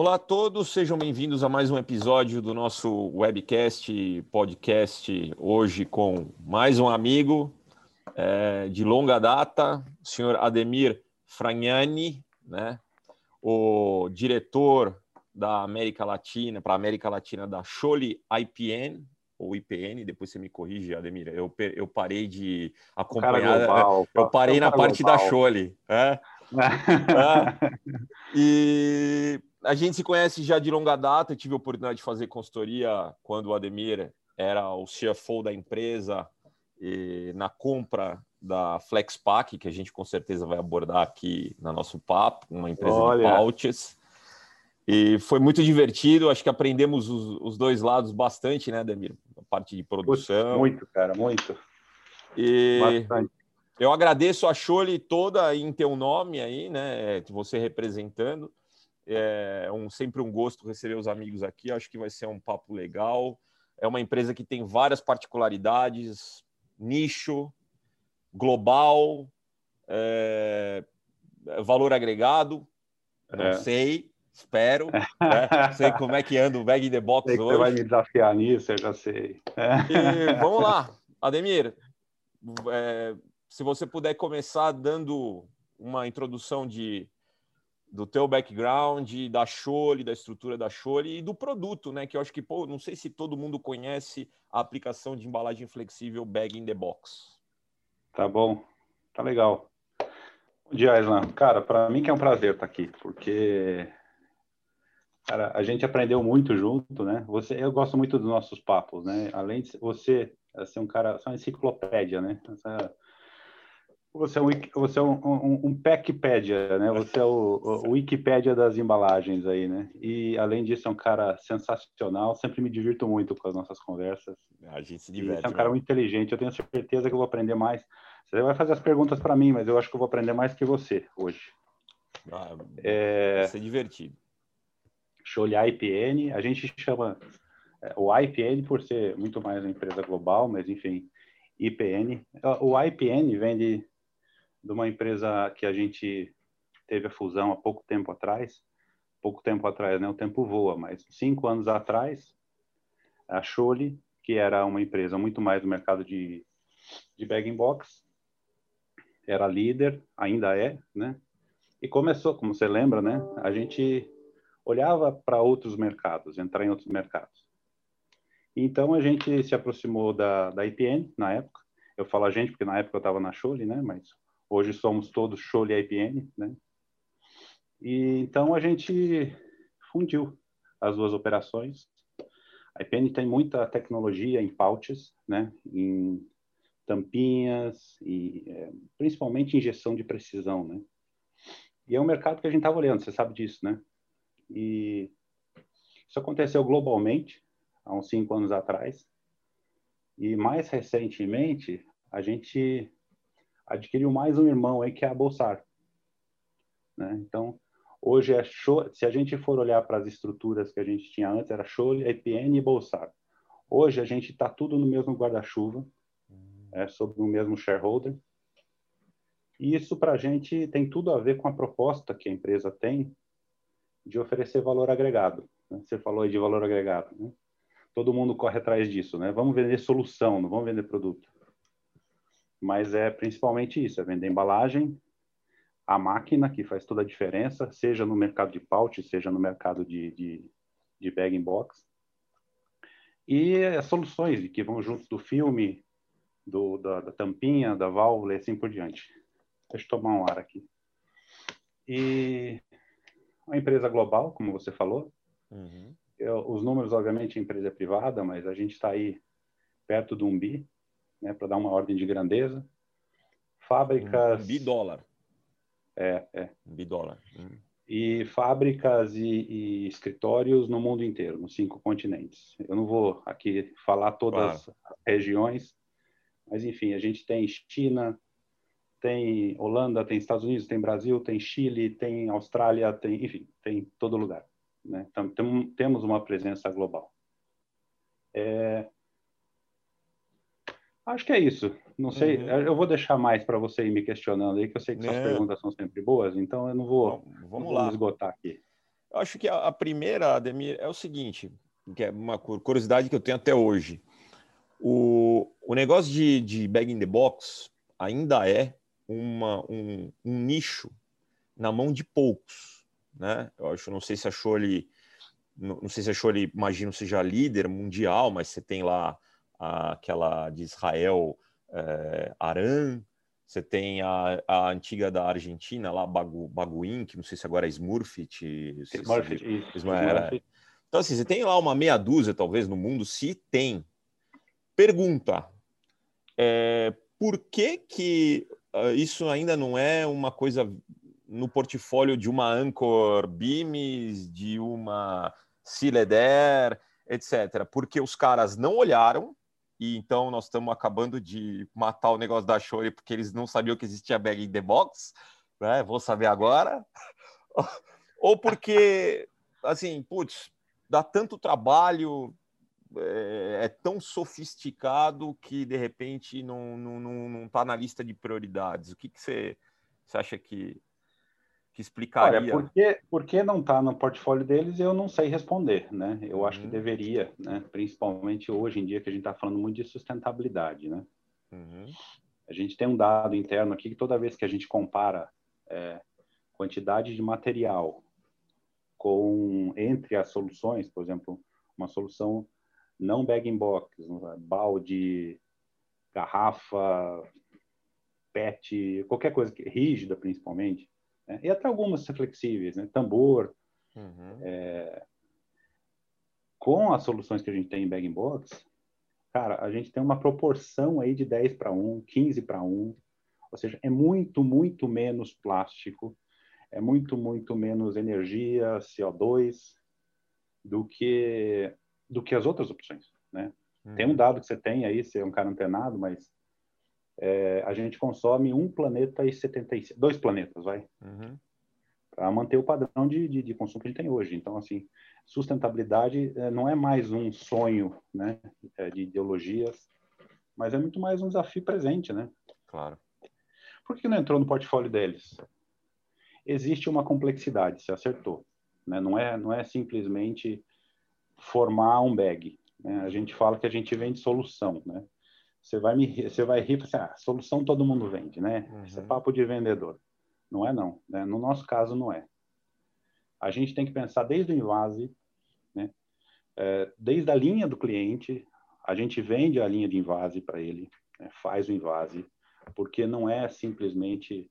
Olá a todos, sejam bem-vindos a mais um episódio do nosso webcast, podcast, hoje com mais um amigo é, de longa data, o senhor Ademir Fragnani, né? o diretor da América Latina, para a América Latina da Chole IPN, ou IPN, depois você me corrige, Ademir, eu, eu parei de acompanhar, global, eu parei na parte global. da Chole. É? é. E a gente se conhece já de longa data. Eu tive a oportunidade de fazer consultoria quando o Ademir era o CFO da empresa e na compra da Flexpack, que a gente com certeza vai abordar aqui no nosso papo, uma empresa Olha. de pouches. E foi muito divertido, acho que aprendemos os, os dois lados bastante, né, Ademir? A parte de produção. Muito, cara, muito. E bastante. eu agradeço a Chole toda em teu nome aí, né? Você representando. É um, sempre um gosto receber os amigos aqui. Acho que vai ser um papo legal. É uma empresa que tem várias particularidades, nicho, global, é, valor agregado. Não é. sei, espero. Né? sei como é que anda o bag in the box sei hoje. Você vai me desafiar nisso, eu já sei. E, vamos lá, Ademir. É, se você puder começar dando uma introdução de do teu background, da Chole, da estrutura da Chole e do produto, né? Que eu acho que, pô, não sei se todo mundo conhece a aplicação de embalagem flexível Bag in the Box. Tá bom, tá legal. Bom dia, Islan. Cara, para mim que é um prazer estar aqui, porque cara, a gente aprendeu muito junto, né? Você, eu gosto muito dos nossos papos, né? Além de você ser um cara, só uma enciclopédia, né? Essa, você é um, você é um, um, um né? Você é o, o Wikipédia das embalagens aí, né? E além disso é um cara sensacional. Sempre me divirto muito com as nossas conversas. A gente se diverte. E é um cara muito inteligente. Eu tenho certeza que eu vou aprender mais. Você vai fazer as perguntas para mim, mas eu acho que eu vou aprender mais que você hoje. Ah, é... Vai ser divertido. Show IPN. A gente chama é, o IPN por ser muito mais uma empresa global, mas enfim, IPN. O IPN vem de de uma empresa que a gente teve a fusão há pouco tempo atrás. Pouco tempo atrás, né? O tempo voa, mas cinco anos atrás, a Chole, que era uma empresa muito mais do mercado de, de bag box, era líder, ainda é, né? E começou, como você lembra, né? A gente olhava para outros mercados, entrar em outros mercados. Então a gente se aproximou da, da IPN na época. Eu falo a gente porque na época eu estava na Chole, né? Mas Hoje somos todos Chole IPN, né? E então a gente fundiu as duas operações. A IPN tem muita tecnologia em pouches, né? Em tampinhas e é, principalmente injeção de precisão, né? E é um mercado que a gente estava olhando, você sabe disso, né? E isso aconteceu globalmente há uns cinco anos atrás. E mais recentemente a gente adquiriu mais um irmão aí que é a Bolsar. Né? Então, hoje é show, se a gente for olhar para as estruturas que a gente tinha antes, era Chole, EPN e Bolsar. Hoje a gente está tudo no mesmo guarda-chuva, hum. é, sobre o mesmo shareholder. E isso para a gente tem tudo a ver com a proposta que a empresa tem de oferecer valor agregado. Né? Você falou aí de valor agregado. Né? Todo mundo corre atrás disso, né? Vamos vender solução, não vamos vender produto mas é principalmente isso, é vender embalagem, a máquina que faz toda a diferença, seja no mercado de pouch, seja no mercado de, de, de bag in box. E as soluções que vão junto do filme, do, da, da tampinha, da válvula e assim por diante. Deixa eu tomar um ar aqui. E uma empresa global, como você falou. Uhum. Eu, os números, obviamente, a empresa é privada, mas a gente está aí perto do um bi né, para dar uma ordem de grandeza. Fábricas. Um bidólar. É, é. Um bidólar. Hum. E fábricas e, e, escritórios no mundo inteiro, nos cinco continentes. Eu não vou aqui falar todas claro. as regiões, mas enfim, a gente tem China, tem Holanda, tem Estados Unidos, tem Brasil, tem Chile, tem Austrália, tem, enfim, tem todo lugar. Né? Então, tem, temos uma presença global. É, Acho que é isso. Não sei, uhum. eu vou deixar mais para você ir me questionando aí, que eu sei que suas é. perguntas são sempre boas, então eu não vou, vamos não lá. esgotar aqui. Eu acho que a, a primeira, Ademir, é o seguinte, que é uma curiosidade que eu tenho até hoje. O, o negócio de, de bag in the box ainda é uma, um, um nicho na mão de poucos, né? Eu acho, não sei se achou ele, não, não sei se achou ele, imagino seja líder mundial, mas você tem lá aquela de Israel, é, Aran, você tem a, a antiga da Argentina, lá, Bagu, Baguin, que não sei se agora é Smurfit. Smurfit, se, isso. Então, assim, você tem lá uma meia dúzia, talvez, no mundo, se tem. Pergunta, é, por que que uh, isso ainda não é uma coisa no portfólio de uma Anchor Beams, de uma Sileder, etc. Porque os caras não olharam, e então nós estamos acabando de matar o negócio da Shore porque eles não sabiam que existia bag in the box, né? Vou saber agora. Ou porque, assim, putz, dá tanto trabalho, é, é, tão sofisticado que de repente não, não, não, não tá na lista de prioridades. O que, que você, você acha que, que explicaria. Olha, por que, por que não está no portfólio deles, eu não sei responder, né? Eu uhum. acho que uhum. deveria, né? Principalmente hoje em dia que a gente está falando muito de sustentabilidade, né? Uhum. A gente tem um dado interno aqui que toda vez que a gente compara é, quantidade de material com entre as soluções, por exemplo, uma solução não bag in box, balde, garrafa, PET, qualquer coisa rígida principalmente, né? E até algumas flexíveis, né? tambor. Uhum. É... Com as soluções que a gente tem em bag in box, cara, a gente tem uma proporção aí de 10 para 1, 15 para 1, ou seja, é muito, muito menos plástico, é muito, muito menos energia, CO2, do que, do que as outras opções, né? Uhum. Tem um dado que você tem aí, você é um cara antenado, mas é, a gente consome um planeta e 75, dois planetas, vai, uhum. para manter o padrão de, de, de, consumo que a gente tem hoje. Então, assim, sustentabilidade é, não é mais um sonho, né, é, de ideologias, mas é muito mais um desafio presente, né? Claro. Por que não entrou no portfólio deles? Existe uma complexidade, se acertou, né? Não é, não é simplesmente formar um bag. Né? A gente fala que a gente vende solução, né? Você vai me, você vai rir, assim, ah, solução todo mundo vende, né? Uhum. Isso é papo de vendedor. Não é não, né? No nosso caso não é. A gente tem que pensar desde o invase, né? É, desde a linha do cliente, a gente vende a linha de invase para ele, né? faz o invase, porque não é simplesmente,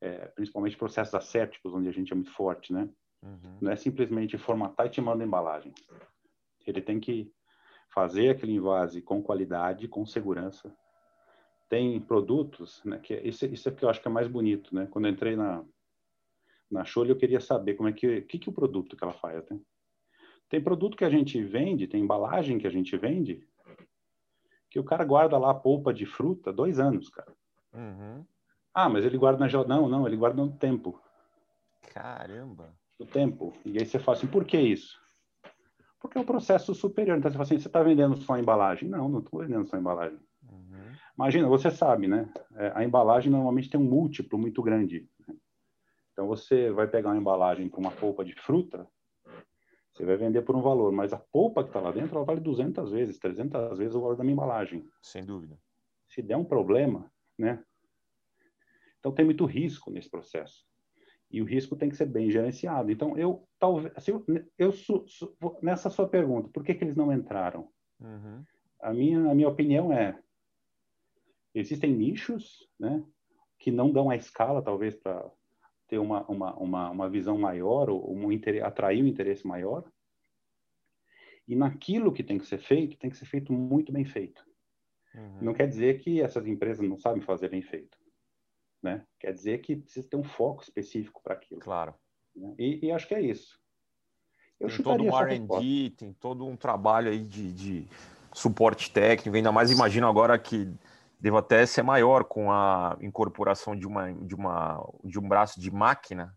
é, principalmente processos assépticos, onde a gente é muito forte, né? Uhum. Não é simplesmente formatar e te manda embalagem. Ele tem que fazer aquele invase com qualidade, com segurança. Tem produtos, né, que é, isso, isso é que eu acho que é mais bonito, né? Quando eu entrei na na Chole, eu queria saber como é que que, que o produto que ela faz, né? Tem produto que a gente vende, tem embalagem que a gente vende, que o cara guarda lá a polpa de fruta dois anos, cara. Uhum. Ah, mas ele guarda na geladeira. Não, não, ele guarda no tempo. Caramba! No tempo. E aí você fala assim, por que isso? Porque é um processo superior. Então, você fala assim, você está vendendo só a embalagem? Não, não estou vendendo só a embalagem. Uhum. Imagina, você sabe, né? É, a embalagem normalmente tem um múltiplo muito grande. Então, você vai pegar uma embalagem para uma polpa de fruta, você vai vender por um valor, mas a polpa que está lá dentro, ela vale 200 vezes, 300 vezes o valor da minha embalagem. Sem dúvida. Se der um problema, né? Então, tem muito risco nesse processo e o risco tem que ser bem gerenciado. Então, eu talvez, assim, eu, su, su, nessa sua pergunta, por que, que eles não entraram? Uhum. A minha a minha opinião é existem nichos, né, que não dão a escala talvez para ter uma, uma, uma, uma visão maior ou um interesse, atrair um interesse maior. E naquilo que tem que ser feito, tem que ser feito muito bem feito. Uhum. Não quer dizer que essas empresas não sabem fazer bem feito né? Quer dizer que precisa ter um foco específico para aquilo. Claro. Né? E, e, acho que é isso. Eu tem todo um R&D, tem todo um trabalho aí de, de, suporte técnico, ainda mais imagino agora que deva até ser maior com a incorporação de, uma, de, uma, de um braço de máquina.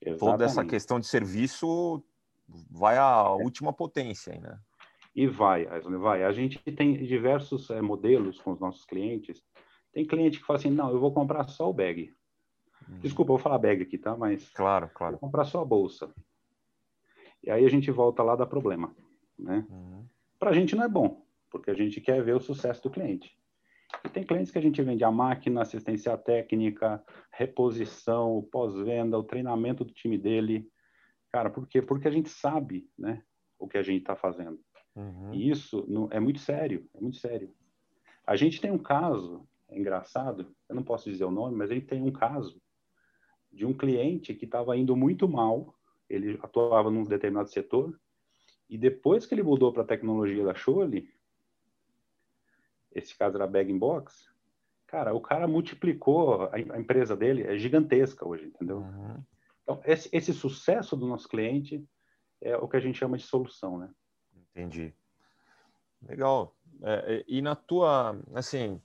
Exatamente. Toda essa questão de serviço vai à última potência né? E vai, vai. A gente tem diversos é, modelos com os nossos clientes tem cliente que fala assim, não, eu vou comprar só o bag. Uhum. Desculpa, eu vou falar bag aqui, tá? Mas claro, claro. Vou comprar só a bolsa. E aí a gente volta lá da problema, né? Uhum. Para a gente não é bom, porque a gente quer ver o sucesso do cliente. E tem clientes que a gente vende a máquina, assistência técnica, reposição, pós-venda, o treinamento do time dele. Cara, por quê? Porque a gente sabe, né, o que a gente está fazendo. Uhum. E isso não, é muito sério, é muito sério. A gente tem um caso, é engraçado, eu não posso dizer o nome, mas gente tem um caso de um cliente que estava indo muito mal, ele atuava num determinado setor, e depois que ele mudou para a tecnologia da Chole, esse caso era Bag in Box, cara, o cara multiplicou, a, a empresa dele é gigantesca hoje, entendeu? Uhum. Então, esse, esse sucesso do nosso cliente é o que a gente chama de solução, né? Entendi. Legal. É, e na tua, assim,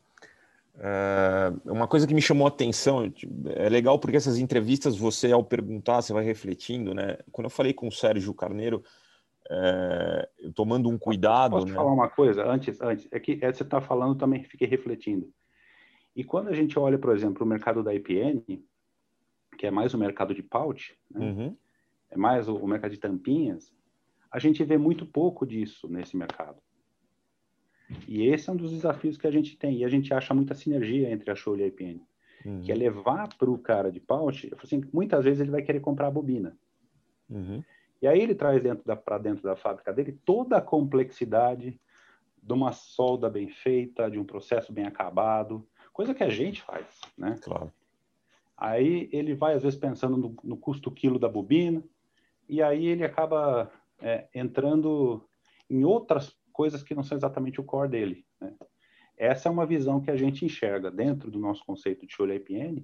uma coisa que me chamou a atenção, é legal porque essas entrevistas, você ao perguntar, você vai refletindo, né? Quando eu falei com o Sérgio Carneiro, é, tomando um cuidado. Posso né? falar uma coisa antes? Antes, é que é, você está falando também fiquei refletindo. E quando a gente olha, por exemplo, o mercado da IPN, que é mais o mercado de pouch, né? uhum. é mais o, o mercado de tampinhas, a gente vê muito pouco disso nesse mercado. E esse é um dos desafios que a gente tem. E a gente acha muita sinergia entre a Show e a IPN. Uhum. Que é levar para o cara de pouch, assim, muitas vezes ele vai querer comprar a bobina. Uhum. E aí ele traz dentro para dentro da fábrica dele toda a complexidade de uma solda bem feita, de um processo bem acabado, coisa que a gente faz, né? Claro. Aí ele vai às vezes pensando no, no custo quilo da bobina, e aí ele acaba é, entrando em outras coisas que não são exatamente o core dele. Né? Essa é uma visão que a gente enxerga dentro do nosso conceito de Show IPN,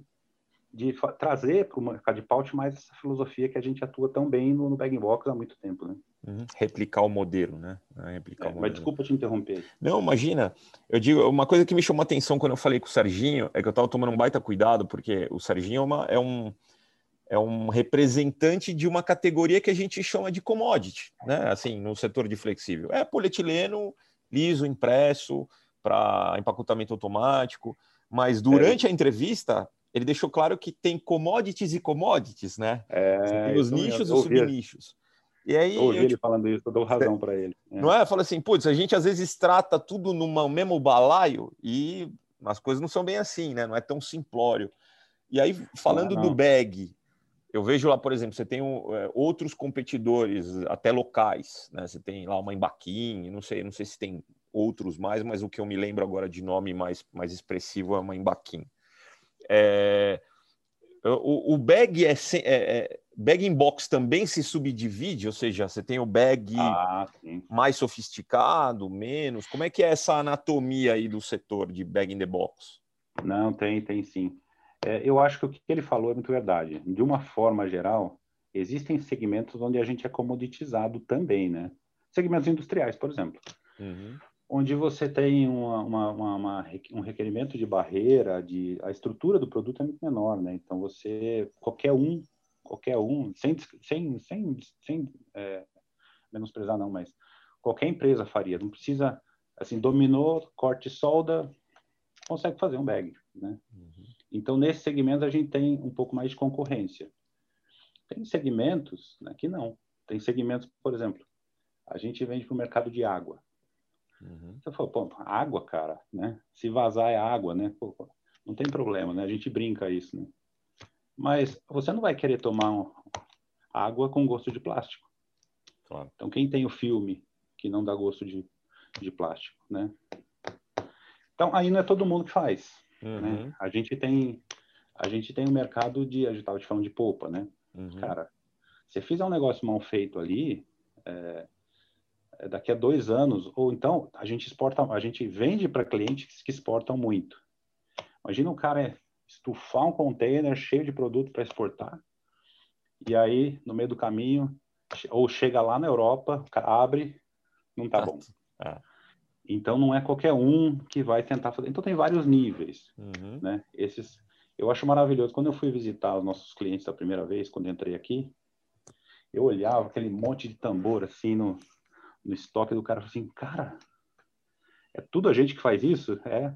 de trazer para o mercado de pouch mais essa filosofia que a gente atua tão bem no, no bag box há muito tempo, né? Uhum. Replicar o modelo, né? Replicar é, o modelo. Mas desculpa te interromper. Não, imagina. Eu digo, uma coisa que me chamou a atenção quando eu falei com o Serginho é que eu estava tomando um baita cuidado, porque o Serginho é, uma, é um é um representante de uma categoria que a gente chama de commodity, né? Assim, no setor de flexível. É polietileno liso, impresso, para empacotamento automático, mas durante é. a entrevista ele deixou claro que tem commodities e commodities, né? É, os nichos e os subnichos. E aí, eu ouvi eu, ele falando isso, eu dou razão para ele. É. Não é? Fala assim, putz, a gente às vezes trata tudo no mesmo balaio e as coisas não são bem assim, né? Não é tão simplório. E aí, falando não, não. do bag, eu vejo lá, por exemplo, você tem é, outros competidores, até locais, né? Você tem lá uma Embaquim, não sei, não sei se tem outros mais, mas o que eu me lembro agora de nome mais, mais expressivo é uma Embaquim. É, o, o, bag é, é, é, bag in box também se subdivide, ou seja, você tem o bag ah, mais sofisticado, menos. Como é que é essa anatomia aí do setor de bag in the box? Não, tem, tem sim. É, eu acho que o que ele falou é muito verdade. De uma forma geral, existem segmentos onde a gente é comoditizado também, né? Segmentos industriais, por exemplo. Uhum. Onde você tem uma, uma, uma, um requerimento de barreira, de a estrutura do produto é muito menor, né? Então você qualquer um, qualquer um, sem sem sem, sem é, menosprezar não, mas qualquer empresa faria. Não precisa assim dominou corte solda, consegue fazer um bag, né? Uhum. Então, nesse segmento, a gente tem um pouco mais de concorrência. Tem segmentos né, que não. Tem segmentos, por exemplo, a gente vende para o mercado de água. Uhum. Você falou, pô, água, cara, né? Se vazar é água, né? Pô, não tem problema, né? A gente brinca isso, né? Mas você não vai querer tomar um, água com gosto de plástico. Claro. Então, quem tem o filme que não dá gosto de, de plástico, né? Então, aí não é todo mundo que faz. Né? Uhum. Né? A gente tem a gente tem um mercado de a gente estava te falando de polpa, né? Uhum. Cara, se fizer um negócio mal feito ali, é, é, daqui a dois anos, ou então a gente exporta, a gente vende para clientes que exportam muito. Imagina um cara estufar um container cheio de produto para exportar, e aí no meio do caminho, ou chega lá na Europa, o cara abre, não tá bom. Ah. Então não é qualquer um que vai tentar fazer. Então tem vários níveis, uhum. né? Esses eu acho maravilhoso. Quando eu fui visitar os nossos clientes da primeira vez, quando entrei aqui, eu olhava aquele monte de tambor assim no, no estoque do cara, assim, cara, é tudo a gente que faz isso? É.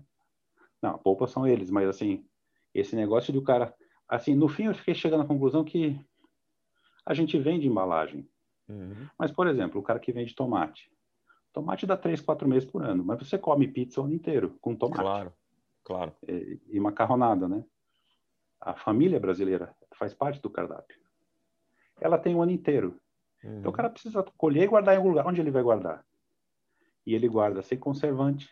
Não, a polpa são eles, mas assim, esse negócio do cara, assim, no fim eu fiquei chegando à conclusão que a gente vende embalagem. Uhum. Mas, por exemplo, o cara que vende tomate. Tomate dá três, quatro meses por ano, mas você come pizza o ano inteiro com tomate. Claro, claro. E, e macarronada, né? A família brasileira faz parte do cardápio. Ela tem o ano inteiro. Uhum. Então o cara precisa colher e guardar em algum lugar. Onde ele vai guardar? E ele guarda sem conservante,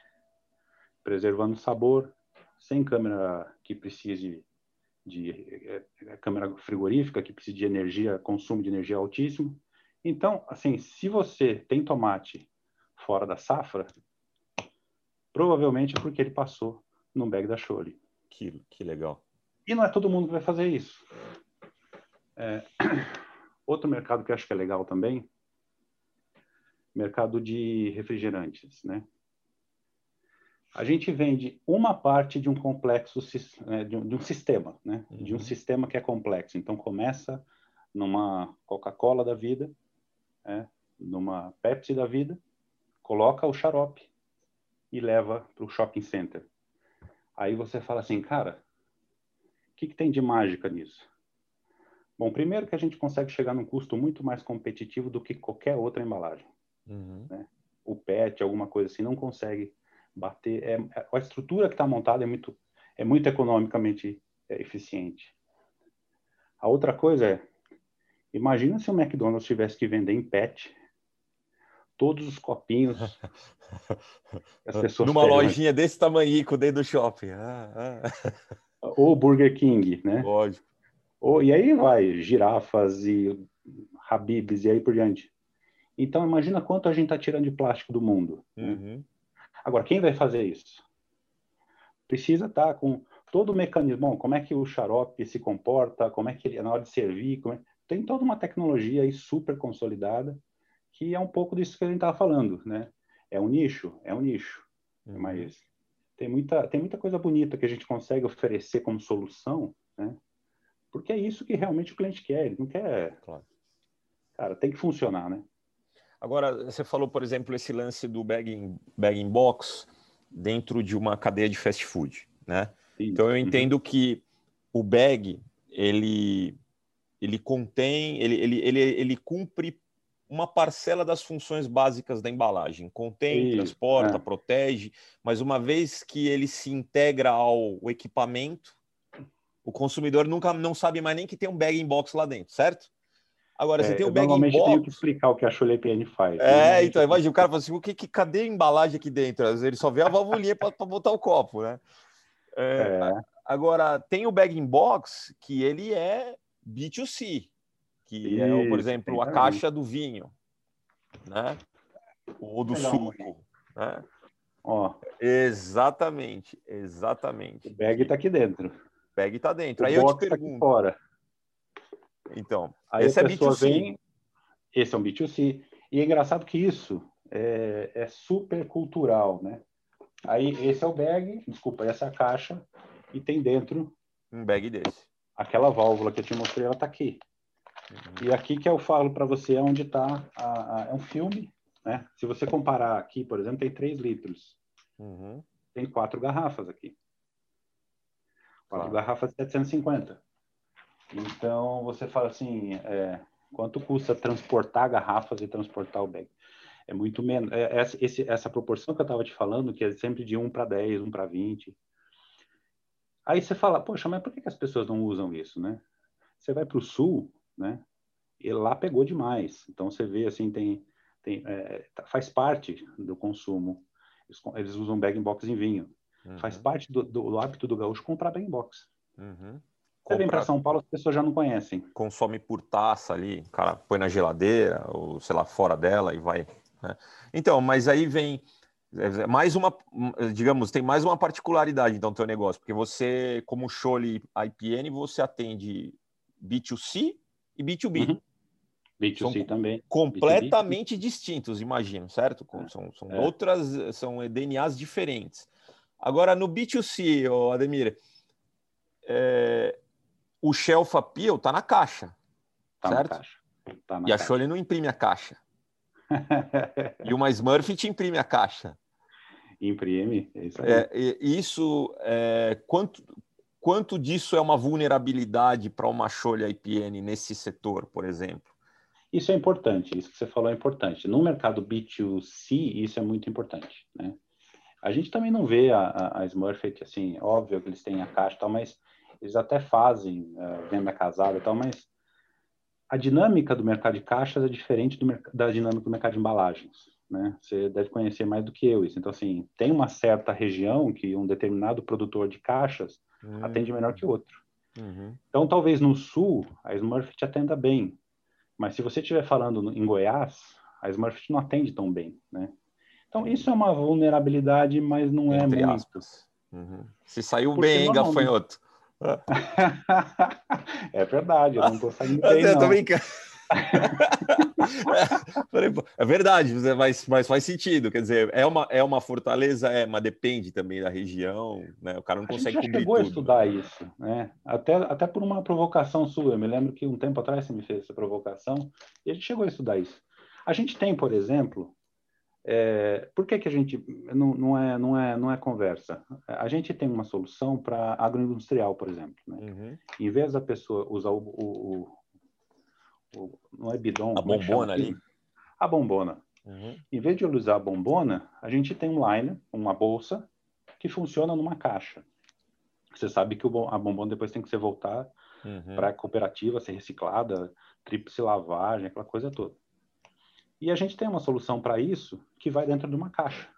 preservando o sabor, sem câmera que precise de, de é, câmera frigorífica, que precisa de energia, consumo de energia altíssimo. Então, assim, se você tem tomate fora da safra, provavelmente é porque ele passou no bag da Chole. Que, que legal. E não é todo mundo que vai fazer isso. É, outro mercado que eu acho que é legal também, mercado de refrigerantes, né? A gente vende uma parte de um complexo, né, de, um, de um sistema, né? Uhum. De um sistema que é complexo. Então, começa numa Coca-Cola da vida, né? numa Pepsi da vida, coloca o xarope e leva para o shopping center. Aí você fala assim, cara, o que, que tem de mágica nisso? Bom, primeiro que a gente consegue chegar num custo muito mais competitivo do que qualquer outra embalagem. Uhum. Né? O PET, alguma coisa assim, não consegue bater. É, a estrutura que está montada é muito, é muito economicamente é, eficiente. A outra coisa é, imagina se o McDonald's tivesse que vender em PET todos os copinhos. Numa lojinha desse tamanho dentro do shopping. Ah, ah. Ou Burger King, né? Lógico. Ou, e aí vai, girafas e Habibs e aí por diante. Então, imagina quanto a gente está tirando de plástico do mundo. Né? Uhum. Agora, quem vai fazer isso? Precisa estar tá com todo o mecanismo. Bom, como é que o xarope se comporta? Como é que ele, na hora de servir? É... Tem toda uma tecnologia aí super consolidada que é um pouco disso que a gente estava falando, né? É um nicho, é um nicho, uhum. mas tem muita, tem muita coisa bonita que a gente consegue oferecer como solução, né? Porque é isso que realmente o cliente quer, ele não quer... Claro. Cara, tem que funcionar, né? Agora, você falou, por exemplo, esse lance do bag bag box dentro de uma cadeia de fast food, né? Sim. Então, eu uhum. entendo uhum. que o bag, ele, ele contém, ele, ele, ele, ele cumpre uma parcela das funções básicas da embalagem. Contém, transporta, é. protege, mas uma vez que ele se integra ao equipamento, o consumidor nunca não sabe mais nem que tem um bag in box lá dentro, certo? Agora, é, você tem um bag in box... eu tenho que explicar o que a Cholepn faz. É, né? então, imagina, o cara fala assim, o que, que, cadê a embalagem aqui dentro? Ele só vê a valvulinha para botar o copo, né? É, é. Agora, tem o bag in box que ele é B2C, que Isso, é, por exemplo, a caixa do vinho, né? Ou do Legal, suco, né? Ó. Exatamente, exatamente. O bag está aqui dentro. O bag está dentro. O Aí eu te tá pergunto. Tá fora. Então, Aí esse é B2C. Vem, esse é um B2C. E é engraçado que isso é, é, super cultural, né? Aí esse é o bag, desculpa, essa é a caixa e tem dentro um bag desse. Aquela válvula que eu te mostrei, ela está aqui. E aqui que eu falo para você é onde está. É um filme, né? Se você comparar aqui, por exemplo, tem 3 litros. Uhum. Tem quatro garrafas aqui. Quatro claro. garrafas de 750. Então, você fala assim, é, quanto custa transportar garrafas e transportar o bag? É muito menos. É, essa, esse, essa proporção que eu estava te falando, que é sempre de 1 para 10, 1 para 20. Aí você fala, poxa, mas por que, que as pessoas não usam isso, né? Você vai para o sul, né? E lá pegou demais. Então você vê assim tem, tem é, tá, faz parte do consumo. Eles, eles usam bag box em vinho. Uhum. Faz parte do, do, do, hábito do gaúcho comprar bag box. Uhum. Você vem para São Paulo, as pessoas já não conhecem. Consome por taça ali, o cara põe na geladeira ou sei lá fora dela e vai. Né? Então, mas aí vem é, mais uma, digamos, tem mais uma particularidade então do teu negócio, porque você, como Chole IPN, você atende B2C e B2B. Uhum. B2C são também. Completamente B2B. distintos, imagino, certo? É. São, são é. outras, são DNAs diferentes. Agora, no B2C, Ademir, é, o Shelf Appeal está na caixa, tá certo? Na caixa. Tá na e a Shole não imprime a caixa. e uma Smurf te imprime a caixa. Imprime, é isso aí. É, isso, é, quanto, Quanto disso é uma vulnerabilidade para uma cholha IPN nesse setor, por exemplo? Isso é importante, isso que você falou é importante. No mercado B2C, isso é muito importante, né? A gente também não vê a, a, a Smurfit, assim, óbvio que eles têm a caixa e tal, mas eles até fazem uh, venda casada e tal, mas a dinâmica do mercado de caixas é diferente do, da dinâmica do mercado de embalagens, né? Você deve conhecer mais do que eu isso. Então, assim, tem uma certa região que um determinado produtor de caixas hum. atende melhor que outro. Uhum. Então, talvez no sul, a Smurfit atenda bem. Mas se você estiver falando em Goiás, a Smurfit não atende tão bem, né? Então, isso é uma vulnerabilidade, mas não é Entre muito. Uhum. Se saiu Porque bem, hein, gafanhoto? é verdade, eu não estou saindo bem, eu tô brincando. É, é, verdade, mas, mas faz sentido. Quer dizer, é uma, é uma fortaleza, é, mas depende também da região, né? O cara não consegue a gente já chegou tudo. a estudar isso, né? Até, até por uma provocação sua. Eu me lembro que um tempo atrás você me fez essa provocação e a gente chegou a estudar isso. A gente tem, por exemplo, é, por que, que a gente não, não, é, não, é, não é conversa? A gente tem uma solução para agroindustrial, por exemplo. Né? Uhum. Em vez da pessoa usar o, o, o, não é bidon, a é bombona ali, a bombona. Uhum. Em vez de usar a bombona, a gente tem um liner, uma bolsa que funciona numa caixa. Você sabe que o, a bombona depois tem que ser voltar uhum. para a cooperativa, ser reciclada, tríplice lavagem, aquela coisa toda. E a gente tem uma solução para isso que vai dentro de uma caixa.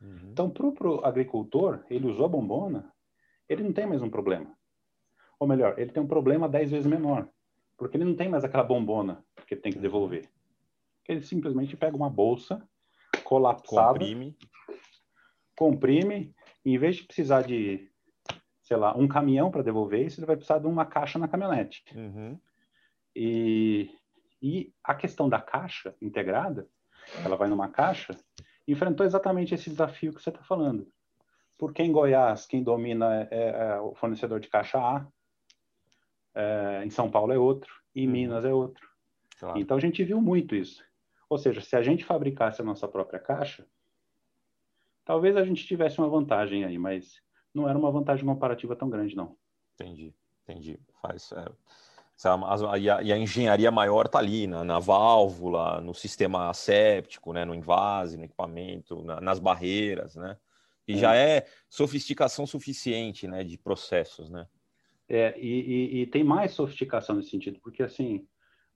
Uhum. Então, para o agricultor, ele usou a bombona, ele não tem mais um problema. Ou melhor, ele tem um problema dez vezes menor, porque ele não tem mais aquela bombona que ele tem que devolver. Ele simplesmente pega uma bolsa colapsada, comprime, comprime e em vez de precisar de, sei lá, um caminhão para devolver isso, ele vai precisar de uma caixa na caminhonete. Uhum. E e a questão da caixa integrada, ela vai numa caixa, enfrentou exatamente esse desafio que você está falando. Porque em Goiás, quem domina é, é, é o fornecedor de caixa A, é, em São Paulo é outro, em uhum. Minas é outro. Claro. Então a gente viu muito isso. Ou seja, se a gente fabricasse a nossa própria caixa, talvez a gente tivesse uma vantagem aí, mas não era uma vantagem comparativa tão grande, não. Entendi, entendi. Faz, é e a, e a engenharia maior está ali, na, na, válvula, no sistema asséptico, né, no invase, no equipamento, na, nas barreiras, né? E é. já é sofisticação suficiente, né, de processos, né? É, e, e, e, tem mais sofisticação nesse sentido, porque assim,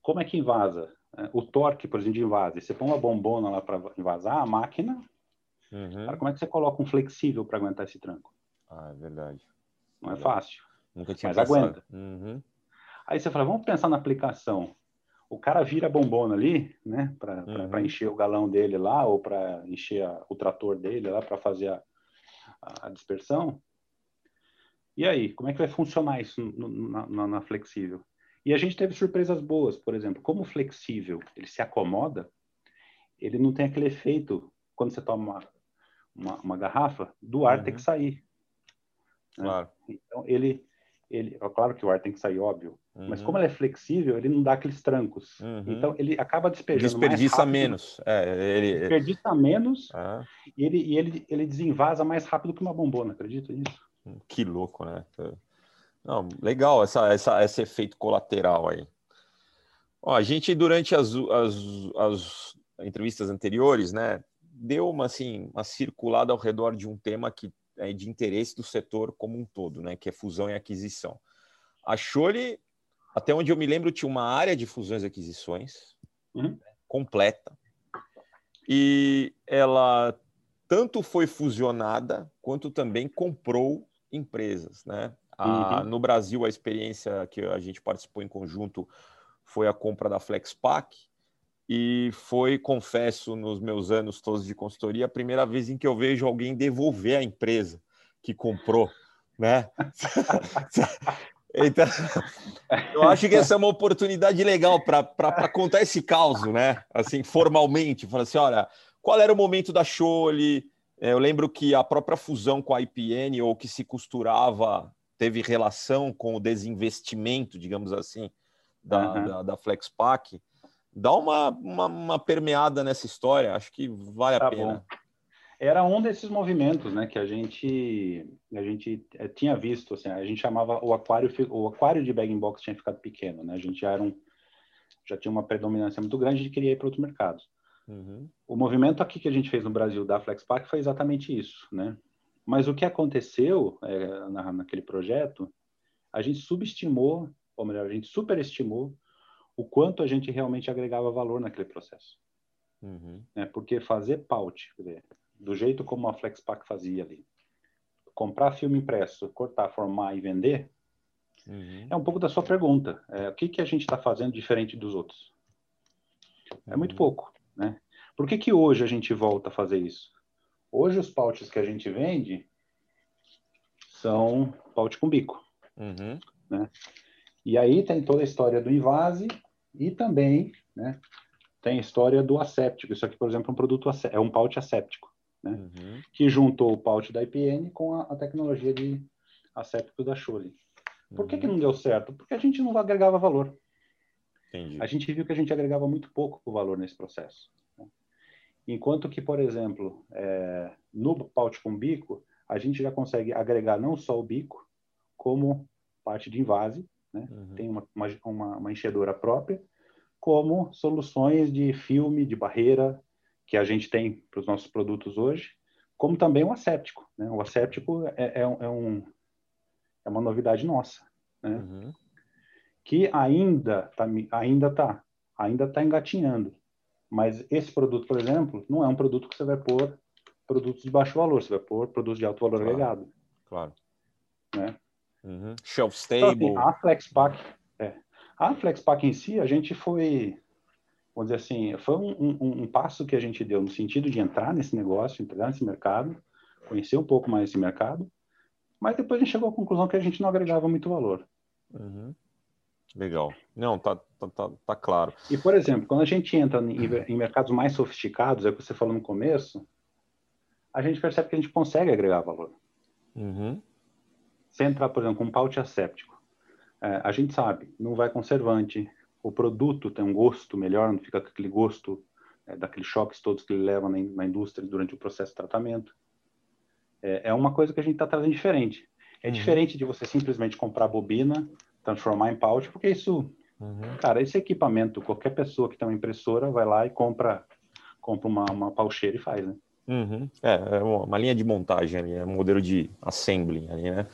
como é que invasa? É, o torque, por exemplo, de invase, você põe uma bombona lá para invasar a máquina, uhum. cara, como é que você coloca um flexível para aguentar esse tranco? Ah, é verdade. Não é fácil. Nunca tinha Mas pensado. aguenta. Uhum. Aí você fala, vamos pensar na aplicação. O cara vira a bombona ali, né, para uhum. encher o galão dele lá, ou para encher a, o trator dele lá, para fazer a, a, dispersão. E aí, como é que vai funcionar isso na, na, na, flexível? E a gente teve surpresas boas, por exemplo, como o flexível ele se acomoda, ele não tem aquele efeito quando você toma uma, uma, uma garrafa do ar uhum. ter que sair. Né? Claro. Então ele ele, é claro que o ar tem que sair, óbvio, uhum. mas como ele é flexível, ele não dá aqueles trancos. Uhum. Então, ele acaba despejando Desperdiça mais menos. É, ele... Desperdiça menos ah. e, ele, e ele, ele desenvasa mais rápido que uma bombona, acredita nisso? Que louco, né? Não, legal essa, essa, esse efeito colateral aí. Ó, a gente, durante as, as, as entrevistas anteriores, né, deu uma, assim, uma circulada ao redor de um tema que é, de interesse do setor como um todo, né, que é fusão e aquisição. A Chole, até onde eu me lembro, tinha uma área de fusões e aquisições uhum. completa. E ela tanto foi fusionada quanto também comprou empresas, né? A, uhum. No Brasil, a experiência que a gente participou em conjunto foi a compra da Flexpack, e foi, confesso, nos meus anos todos de consultoria, a primeira vez em que eu vejo alguém devolver a empresa que comprou, né? então, eu acho que essa é uma oportunidade legal para contar esse caos, né? Assim, formalmente, falar assim, olha, qual era o momento da Chole? É, eu lembro que a própria fusão com a IPN, ou que se costurava, teve relação com o desinvestimento, digamos assim, da, uhum. da, da Flexpack dá uma, uma, uma, permeada nessa história, acho que vale a tá pena. Bom. Era um desses movimentos, né, que a gente a gente eh, tinha visto, assim, a gente chamava o aquário o aquário de bag box tinha ficado pequeno, né? A gente já era um já tinha uma predominância muito grande de querer ir para outros mercados. Uhum. O movimento aqui que a gente fez no Brasil da FlexPack foi exatamente isso, né? Mas o que aconteceu é, na, naquele projeto, a gente subestimou, ou melhor, a gente superestimou o quanto a gente realmente agregava valor naquele processo. Uhum. Né? Porque fazer paute, do jeito como a FlexPack fazia ali, comprar filme impresso, cortar, formar e vender, uhum. é um pouco da sua pergunta. É, o que, que a gente está fazendo diferente dos outros? É muito uhum. pouco, né? Por que, que hoje a gente volta a fazer isso? Hoje os pautes que a gente vende são paute com bico, uhum. né? E aí tem toda a história do invase e também, né, tem a história do asséptico. Isso aqui, por exemplo, é um produto é um paute asséptico né? Uhum. que juntou o paute da IPN com a, a tecnologia de asséptico da Scholle. Por que, que não deu certo? Porque a gente não agregava valor. Entendi. A gente viu que a gente agregava muito pouco valor nesse processo. Né? Enquanto que, por exemplo, é, no paute com bico, a gente já consegue agregar não só o bico, como parte de invase, né? Uhum. tem uma, uma, uma, enchedora própria, como soluções de filme, de barreira, que a gente tem para os nossos produtos hoje, como também o asséptico. Né? O asséptico é, é, é, um, é uma novidade nossa, né? Uhum. Que ainda está ainda tá, ainda tá engatinhando. Mas esse produto, por exemplo, não é um produto que você vai pôr produtos de baixo valor, você vai pôr produtos de alto valor claro. agregado. Claro. Né? Uhum. Shelf stable. Então, assim, a FlexPack, é, a FlexPack em si, a gente foi vamos dizer assim, foi um, um, um, passo que a gente deu no sentido de entrar nesse negócio, entrar nesse mercado, conhecer um pouco mais esse mercado, mas depois a gente chegou à conclusão que a gente não agregava muito valor. Uhum. Legal. Não, tá, tá, tá, tá, claro. E, por exemplo, quando a gente entra em, em mercados mais sofisticados, é o que você falou no começo, a gente percebe que a gente consegue agregar valor. Uhum. Se entrar, por exemplo, com um paute asséptico, é, a gente sabe, não vai conservante, o produto tem um gosto melhor, não fica com aquele gosto é, daqueles choques todos que ele leva na, na, indústria durante o processo de tratamento. É, é uma coisa que a gente está trazendo diferente. É uhum. diferente de você simplesmente comprar bobina, transformar em pouch, porque isso, uhum. cara, esse equipamento, qualquer pessoa que tem uma impressora vai lá e compra, compra uma, uma paucheira e faz, né? Uhum. É, é uma linha de montagem ali, é um modelo de assembly ali, né?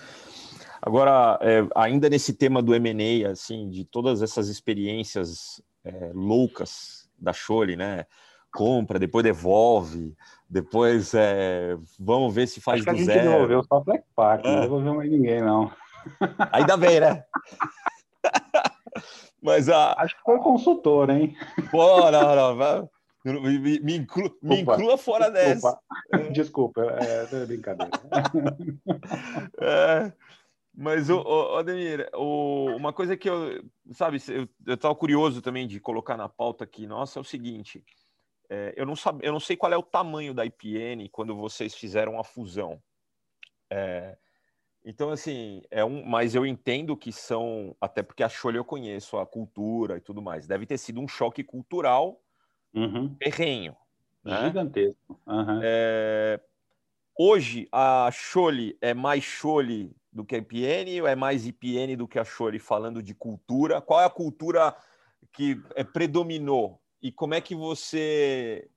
Agora, é, ainda nesse tema do M&A, assim, de todas essas experiências é, loucas da Chole, né? Compra, depois devolve, depois é, vamos ver se faz Acho do a zero. gente devolveu só Black Pack, é. não devolveu mais ninguém, não. Ainda bem, né? Mas a... Acho que foi consultor, hein? Pô, não, não. Me, me, inclu, me inclua fora desculpa. dessa. Desculpa, é, é brincadeira. É, mas, o, o Ademir, o, uma coisa que eu, sabe, eu estava curioso também de colocar na pauta aqui, nossa, é o seguinte, é, eu, não sabe, eu não sei qual é o tamanho da IPN quando vocês fizeram a fusão. É, então, assim, é um, mas eu entendo que são, até porque a Cholha eu conheço, a cultura e tudo mais, deve ter sido um choque cultural uhum. terrenho. Né? Gigantesco. Uhum. É, hoje, a Chole é mais Chole do que a IPN ou é mais IPN do que a Chore falando de cultura? Qual é a cultura que é, predominou? E como é que você.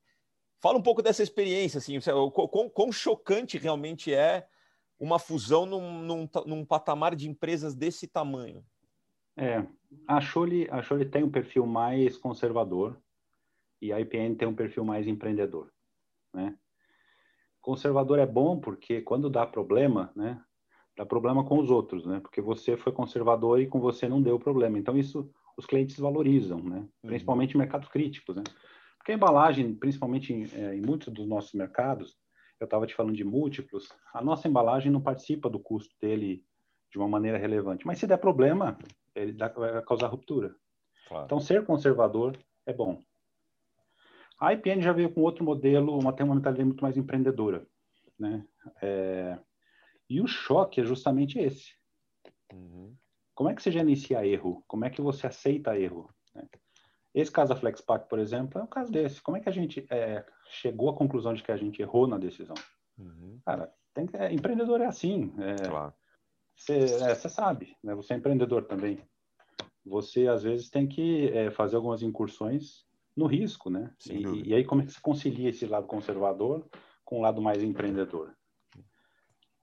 Fala um pouco dessa experiência, assim, quão, quão chocante realmente é uma fusão num, num, num, patamar de empresas desse tamanho? É, a Chole, a Chole tem um perfil mais conservador e a IPN tem um perfil mais empreendedor, né? Conservador é bom porque quando dá problema, né, dá problema com os outros, né? Porque você foi conservador e com você não deu problema. Então isso os clientes valorizam, né? Uhum. Principalmente em mercados críticos, né? Porque a embalagem, principalmente em, é, em muitos dos nossos mercados, eu estava te falando de múltiplos, a nossa embalagem não participa do custo dele de uma maneira relevante. Mas se der problema, ele dá, vai causar ruptura. Claro. Então ser conservador é bom. A IPN já veio com outro modelo, uma tem uma mentalidade muito mais empreendedora, né? É, e o choque é justamente esse. Uhum. Como é que você gerencia erro? Como é que você aceita erro? Esse caso da FlexPack, por exemplo, é um caso desse. Como é que a gente é, chegou à conclusão de que a gente errou na decisão? Uhum. Cara, tem é, empreendedor é assim. É, claro. Você é, sabe, né? você é empreendedor também. você às vezes tem que é, fazer algumas incursões no risco, né? E, e, aí como é que se concilia esse lado conservador com o lado mais empreendedor?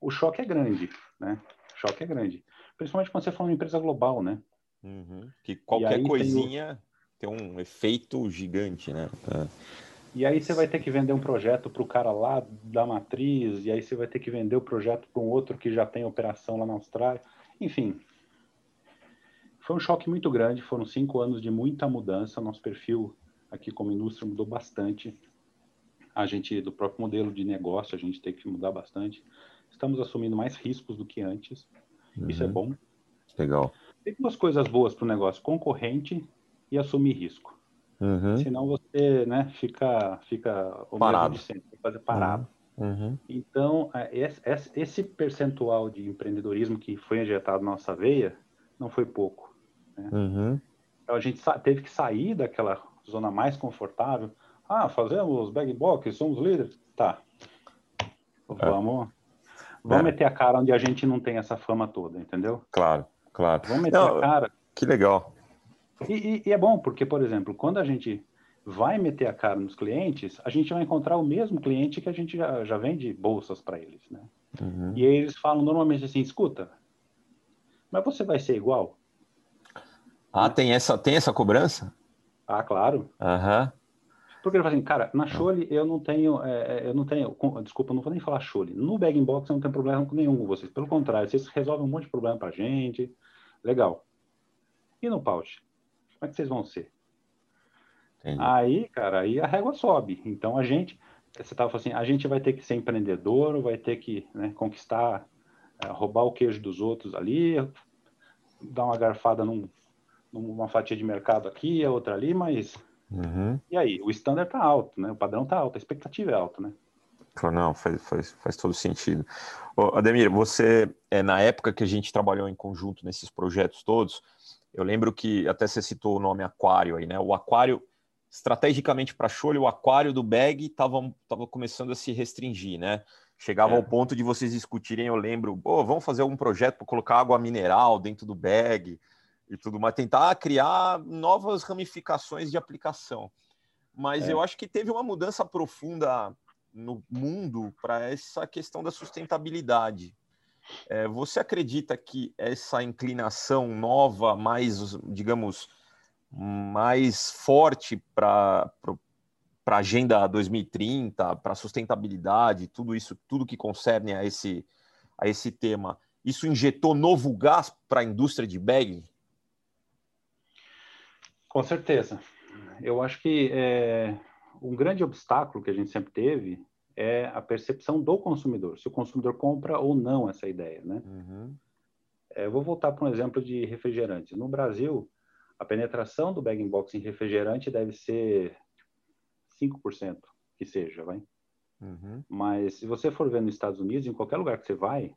O choque é grande, né? O choque é grande, principalmente quando você for uma empresa global, né? Uhum. Que qualquer coisinha tem, um efeito gigante, né? É. E aí você vai ter que vender um projeto para o cara lá da matriz, e aí você vai ter que vender o projeto para um outro que já tem operação lá na Austrália. Enfim, foi um choque muito grande. Foram cinco anos de muita mudança. Nosso perfil aqui como indústria mudou bastante. A gente, do próprio modelo de negócio, a gente tem que mudar bastante. Estamos assumindo mais riscos do que antes. Uhum. Isso é uhum. bom. Legal. Tem duas coisas boas para o negócio: concorrente e assumir risco. Uhum. Senão você né, fica, fica parado. sempre, fazer parado. Uhum. uhum. Então, é, esse percentual de empreendedorismo que foi injetado na nossa veia não foi pouco. Né? Uhum. Então, a gente teve que sair daquela zona mais confortável. Ah, fazemos bag box, somos líderes. Tá. É. Vamos, vamos é. meter a cara onde a gente não tem essa fama toda, entendeu? Claro, claro. Vamos meter não, a cara. Que legal. E, e, e, é bom, porque, por exemplo, quando a gente vai meter a cara nos clientes, a gente vai encontrar o mesmo cliente que a gente já, já vende bolsas para eles, né? Uhum. E aí eles falam normalmente assim, escuta, mas você vai ser igual? Ah, tem essa, tem essa cobrança? Ah, claro. Uhum. Porque ele fala assim, cara, na Chole eu não tenho, é, é eu não tenho, desculpa, eu não vou nem falar Chole. No Bag Box eu não tenho problema nenhum com vocês. Pelo contrário, vocês resolvem um monte de problema pra gente. Legal. E no Pouch? Como é que vocês vão ser? Entendi. Aí, cara, aí a régua sobe. Então a gente, você estava falando assim, a gente vai ter que ser empreendedor, vai ter que né, conquistar, é, roubar o queijo dos outros ali, dar uma garfada num, numa fatia de mercado aqui, a outra ali, mas uhum. e aí? O standard tá alto, né? O padrão tá alto, a expectativa é alta, né? Não, faz, faz, faz todo sentido. Ô, Ademir, você, é, na época que a gente trabalhou em conjunto nesses projetos todos, eu lembro que até você citou o nome aquário aí, né? O aquário, estrategicamente para Cholho, o aquário do bag estava tava começando a se restringir, né? Chegava é. ao ponto de vocês discutirem, eu lembro, oh, vamos fazer algum projeto para colocar água mineral dentro do bag e tudo mais, tentar criar novas ramificações de aplicação. Mas é. eu acho que teve uma mudança profunda no mundo para essa questão da sustentabilidade. É, você acredita que essa inclinação nova, mais, digamos, mais forte para a agenda 2030, para sustentabilidade, tudo isso, tudo que concerne a esse, a esse tema, isso injetou novo gás para a indústria de bag? Com certeza. Eu acho que é, um grande obstáculo que a gente sempre teve é a percepção do consumidor, se o consumidor compra ou não essa ideia, né? Uhum. É, eu vou voltar para um exemplo de refrigerante. No Brasil, a penetração do bag box em refrigerante deve ser 5%, que seja, vai. Uhum. Mas se você for ver nos Estados Unidos, em qualquer lugar que você vai,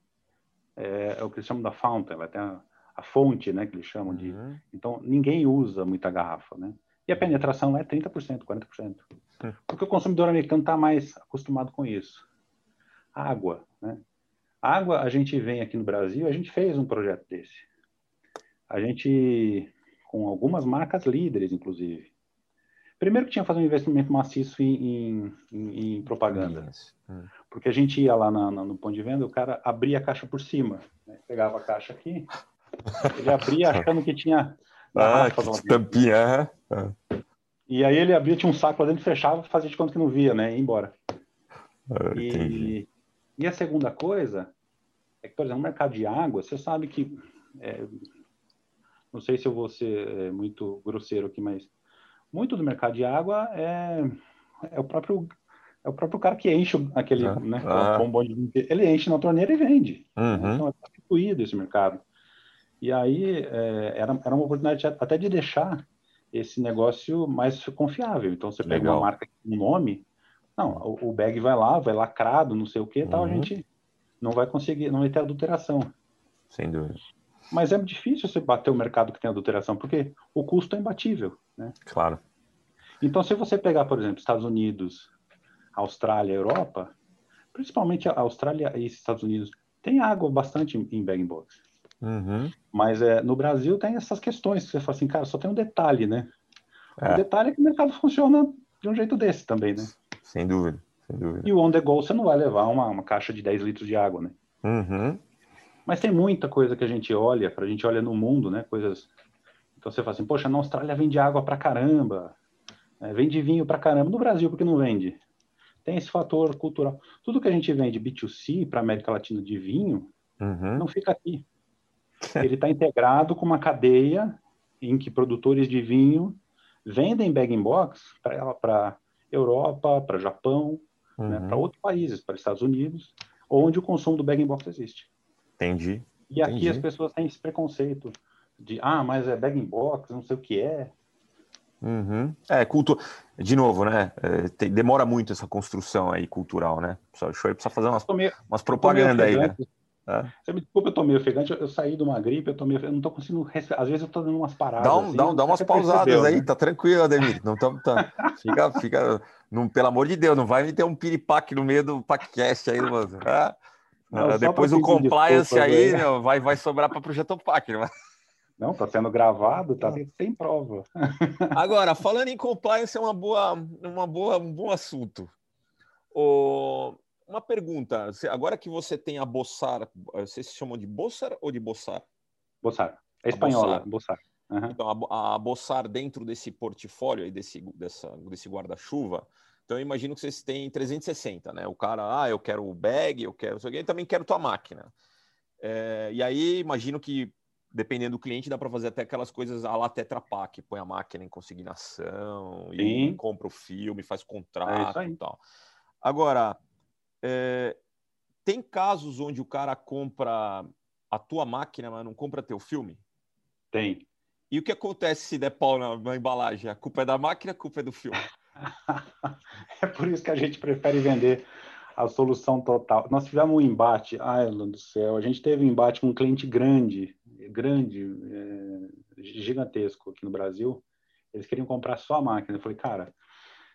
é, é o que eles chamam da fountain, vai ter a, a, fonte, né, que eles chamam uhum. de. Então, ninguém usa muita garrafa, né? E a penetração é 30%, 40%. Porque o consumidor americano está mais acostumado com isso. Água, né? Água, a gente vem aqui no Brasil, a gente fez um projeto desse. A gente, com algumas marcas líderes, inclusive. Primeiro que tinha que fazer um investimento maciço em, em, em propaganda. Hum. Porque a gente ia lá na, na, no ponto de venda, o cara abria a caixa por cima. Né? Pegava a caixa aqui, ele abria achando que tinha ah, tampinha. E aí ele abria, tinha um saco lá dentro, fechava, fazia de conta que não via, né? E ia embora. Ah, e, e, a segunda coisa é que, por exemplo, no mercado de água, você sabe que. É, não sei se eu vou ser é, muito grosseiro aqui, mas muito do mercado de água é, é o próprio é o próprio cara que enche aquele ah, né, ah. ele enche na torneira e vende. Uhum. Então é constituído esse mercado. E aí é, era, era uma oportunidade até de deixar esse negócio mais confiável. Então você pega Legal. uma marca com um nome, não, o, o, bag vai lá, vai lacrado, não sei o que, uhum. tal, a uhum. gente não vai conseguir, não vai ter adulteração. Sem dúvida. Mas é difícil você bater o mercado que tem adulteração, porque o custo é imbatível, né? Claro. Então, se você pegar, por exemplo, Estados Unidos, Austrália, Europa, principalmente a Austrália e Estados Unidos, tem água bastante em bag box. Uhum. Mas é, no Brasil tem essas questões que você fala assim, cara, só tem um detalhe, né? É. O detalhe é que o mercado funciona de um jeito desse também, né? Sem dúvida, sem dúvida. E o on the go você não vai levar uma, uma caixa de 10 litros de água, né? Uhum. Mas tem muita coisa que a gente olha, para a gente olha no mundo, né? Coisas. Então você fala assim, poxa, na Austrália vende água pra caramba, é, vende vinho pra caramba. No Brasil, por que não vende? Tem esse fator cultural. Tudo que a gente vende B2C para América Latina de vinho, uhum. não fica aqui. Ele está integrado com uma cadeia em que produtores de vinho vendem bag-in-box para Europa, para Japão, né, uhum. né, para outros países, para Estados Unidos, onde o consumo do bag-in-box existe. Entendi. E aqui Entendi. as pessoas têm esse preconceito de, ah, mas é bag-in-box, não sei o que é. Uhum. É, culto. De novo, né? É, demora muito essa construção aí cultural, né? Só precisa fazer umas, meio, umas propaganda aí, né? É. Você me desculpa, eu tô meio ofegante, eu, eu, saí de uma gripe, eu tô meio, eu não tô conseguindo respirar. Às vezes eu tô dando umas paradas. Dá, um, assim, dá, dá umas pausadas aí, né? tá tranquilo, Ademir. Não tamo, tá, fica, fica, não, pelo amor de Deus, não vai me ter um piripaque no meio do podcast aí, mano. É. Não, depois o compliance aí, né, vai, vai sobrar para projeto PAC, né? Não, tá sendo gravado, tá sem prova. Agora, falando em compliance, é uma boa, uma boa, um bom assunto. O, uma pergunta, agora que você tem a Bossar, vocês se chamam de Bossar ou de Bossar? Bossar. É espanhola, Bossar. Uhum. Então, a, a Bossar dentro desse portfólio aí, desse, dessa, desse guarda-chuva, então eu imagino que vocês têm 360, né? O cara, ah, eu quero o bag, eu quero isso aqui, também quero tua máquina. É, e aí, imagino que, dependendo do cliente, dá para fazer até aquelas coisas a la Tetra Pak, põe a máquina em consignação, Sim. e compra o filme, faz contrato é e tal. Agora, é, tem casos onde o cara compra a tua máquina, mas não compra teu filme? Tem. E o que acontece se der pau na, na embalagem? A culpa é da máquina, a culpa é do filme? é por isso que a gente prefere vender a solução total. Nós tivemos um embate, ai, do céu, a gente teve um embate com um cliente grande, grande, é, gigantesco aqui no Brasil. Eles queriam comprar só a máquina. Eu falei, cara,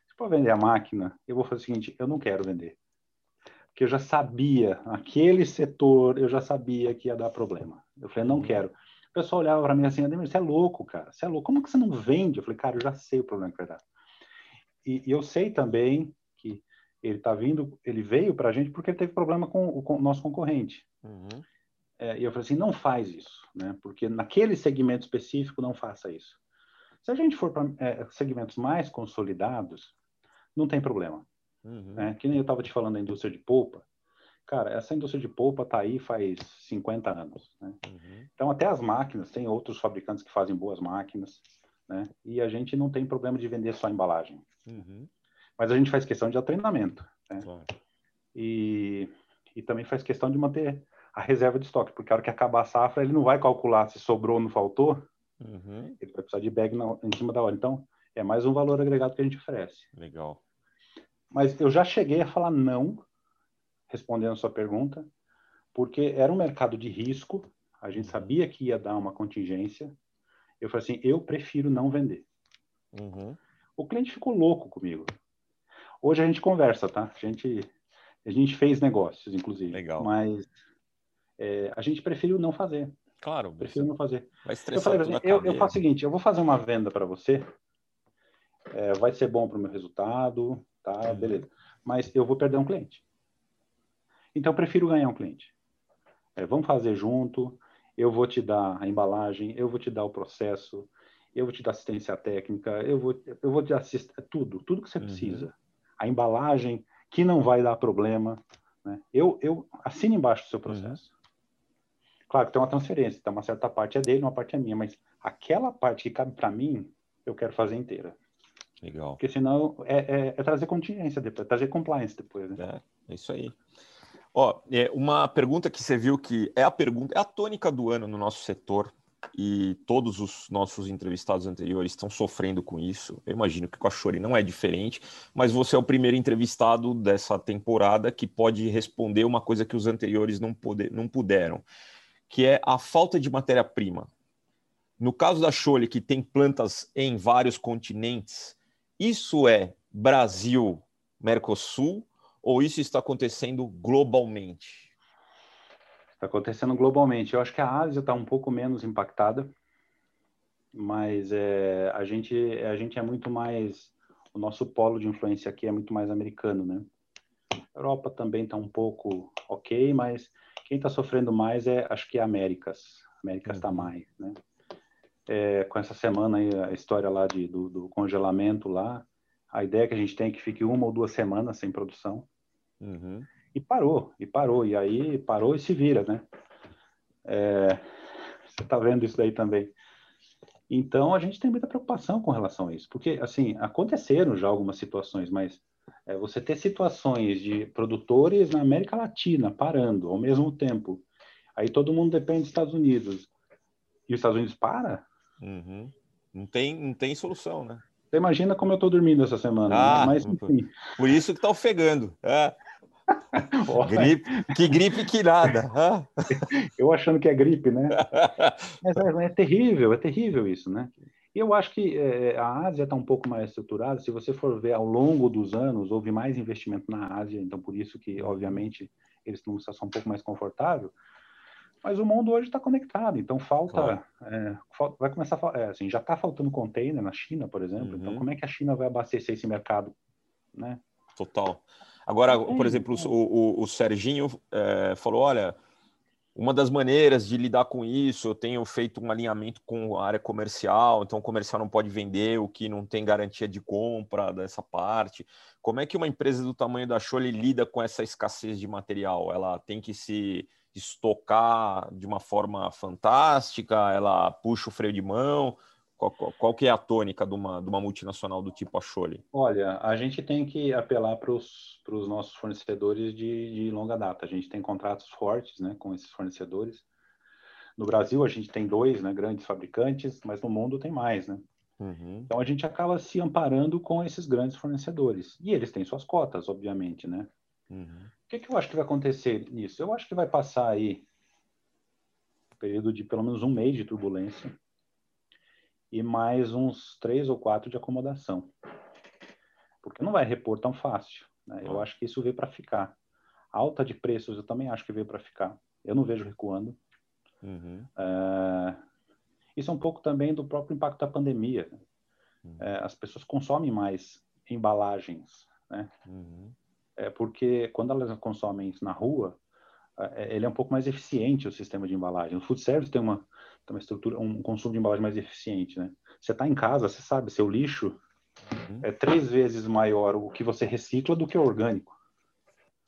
se for vender a máquina, eu vou fazer o seguinte: eu não quero vender que eu já sabia, aquele setor, eu já sabia que ia dar problema. Eu falei, não uhum. quero. O pessoal olhava para mim assim, Ademir, você é louco, cara, você é louco, como que você não vende? Eu falei, cara, eu já sei o problema que vai dar. E, e eu sei também que ele está vindo, ele veio para a gente porque ele teve problema com o, com o nosso concorrente. Uhum. É, e eu falei assim, não faz isso, né? Porque naquele segmento específico, não faça isso. Se a gente for para é, segmentos mais consolidados, não tem problema. Uhum. Né? Que nem eu estava te falando da indústria de polpa. Cara, essa indústria de polpa está aí faz 50 anos. Né? Uhum. Então, até as máquinas, tem outros fabricantes que fazem boas máquinas, né? e a gente não tem problema de vender só embalagem. Uhum. Mas a gente faz questão de treinamento. Né? Claro. E, e também faz questão de manter a reserva de estoque, porque a hora que acabar a safra, ele não vai calcular se sobrou ou não faltou, uhum. ele vai precisar de bag na, em cima da hora. Então, é mais um valor agregado que a gente oferece. Legal. Mas eu já cheguei a falar não, respondendo a sua pergunta, porque era um mercado de risco, a gente sabia que ia dar uma contingência. Eu falei assim, eu prefiro não vender. Uhum. O cliente ficou louco comigo. Hoje a gente conversa, tá? A gente, a gente fez negócios, inclusive. Legal. Mas é, a gente preferiu não fazer. Claro. Prefiro não fazer. Eu falei assim, eu, eu, faço o seguinte, eu vou fazer uma venda para você, é, vai ser bom para o meu resultado, tá? Uhum. Beleza. Mas eu vou perder um cliente. Então, eu prefiro ganhar um cliente. É, vamos fazer junto, eu vou te dar a embalagem, eu vou te dar o processo, eu vou te dar assistência técnica, eu vou, eu vou te assistir tudo, tudo que você uhum. precisa. A embalagem, que não vai dar problema. Né? Eu, eu assino embaixo do seu uhum. processo. Uhum. Claro que tem uma transferência, então uma certa parte é dele, uma parte é minha, mas aquela parte que cabe para mim, eu quero fazer inteira. Legal. Porque senão é, é, é trazer contingência depois, é trazer compliance depois. Né? É, é isso aí. Ó, é uma pergunta que você viu que é a pergunta, é a tônica do ano no nosso setor e todos os nossos entrevistados anteriores estão sofrendo com isso. Eu imagino que com a Chore não é diferente, mas você é o primeiro entrevistado dessa temporada que pode responder uma coisa que os anteriores não, poder, não puderam, que é a falta de matéria-prima. No caso da Chole, que tem plantas em vários continentes, isso é Brasil, Mercosul, ou isso está acontecendo globalmente? Está acontecendo globalmente. Eu acho que a Ásia está um pouco menos impactada, mas é, a, gente, a gente é muito mais. O nosso polo de influência aqui é muito mais americano, né? A Europa também está um pouco ok, mas quem está sofrendo mais é, acho que é Américas. Américas está uhum. mais, né? É, com essa semana aí, a história lá de, do, do, congelamento lá, a ideia é que a gente tem é que fique uma ou duas semanas sem produção. Uhum. E parou, e parou, e aí parou e se vira, né? É, você está vendo isso daí também. Então, a gente tem muita preocupação com relação a isso, porque, assim, aconteceram já algumas situações, mas é, você ter situações de produtores na América Latina parando ao mesmo tempo, aí todo mundo depende dos Estados Unidos, e os Estados Unidos para? Uhum. Não, tem, não tem solução, né? Você imagina como eu estou dormindo essa semana, né? ah, né? mas enfim. Por isso que está ofegando. É. gripe, que gripe que nada. eu achando que é gripe, né? Mas é, é terrível, é terrível isso, né? E eu acho que é, a Ásia está um pouco mais estruturada. Se você for ver ao longo dos anos, houve mais investimento na Ásia, então por isso que, obviamente, eles estão numa situação um pouco mais confortável. Mas o mundo hoje está conectado, então falta, claro. é, falta, vai começar, é, assim, já está faltando container na China, por exemplo. Então, uhum. Então, como é que a China vai abastecer esse mercado, né? Total. Agora, por exemplo, o, o, o Serginho é, falou, olha, uma das maneiras de lidar com isso, eu tenho feito um alinhamento com a área comercial, então o comercial não pode vender o que não tem garantia de compra dessa parte. Como é que uma empresa do tamanho da Chole lida com essa escassez de material? Ela tem que se estocar de uma forma fantástica? Ela puxa o freio de mão? Qual, qual, qual, que é a tônica de uma, de uma multinacional do tipo Achole? Olha, a gente tem que apelar para os nossos fornecedores de, de, longa data. A gente tem contratos fortes né, com esses fornecedores. No Brasil, a gente tem dois né, grandes fabricantes, mas no mundo tem mais. Né? Uhum. Então, a gente acaba se amparando com esses grandes fornecedores. E eles têm suas cotas, obviamente. Né? Uhum. O que, que eu acho que vai acontecer nisso? Eu acho que vai passar aí um período de pelo menos um mês de turbulência e mais uns três ou quatro de acomodação. Porque não vai repor tão fácil. Né? Eu acho que isso veio para ficar. alta de preços eu também acho que veio para ficar. Eu não vejo recuando. Uhum. É... Isso é um pouco também do próprio impacto da pandemia. Uhum. É, as pessoas consomem mais embalagens, né? Uhum. É porque quando elas consomem isso na rua, é, ele é um pouco mais eficiente o sistema de embalagem. O food service tem uma, tem uma estrutura, um consumo de embalagem mais eficiente, né? Você está em casa, você sabe, seu lixo uhum. é três vezes maior o que você recicla do que o orgânico.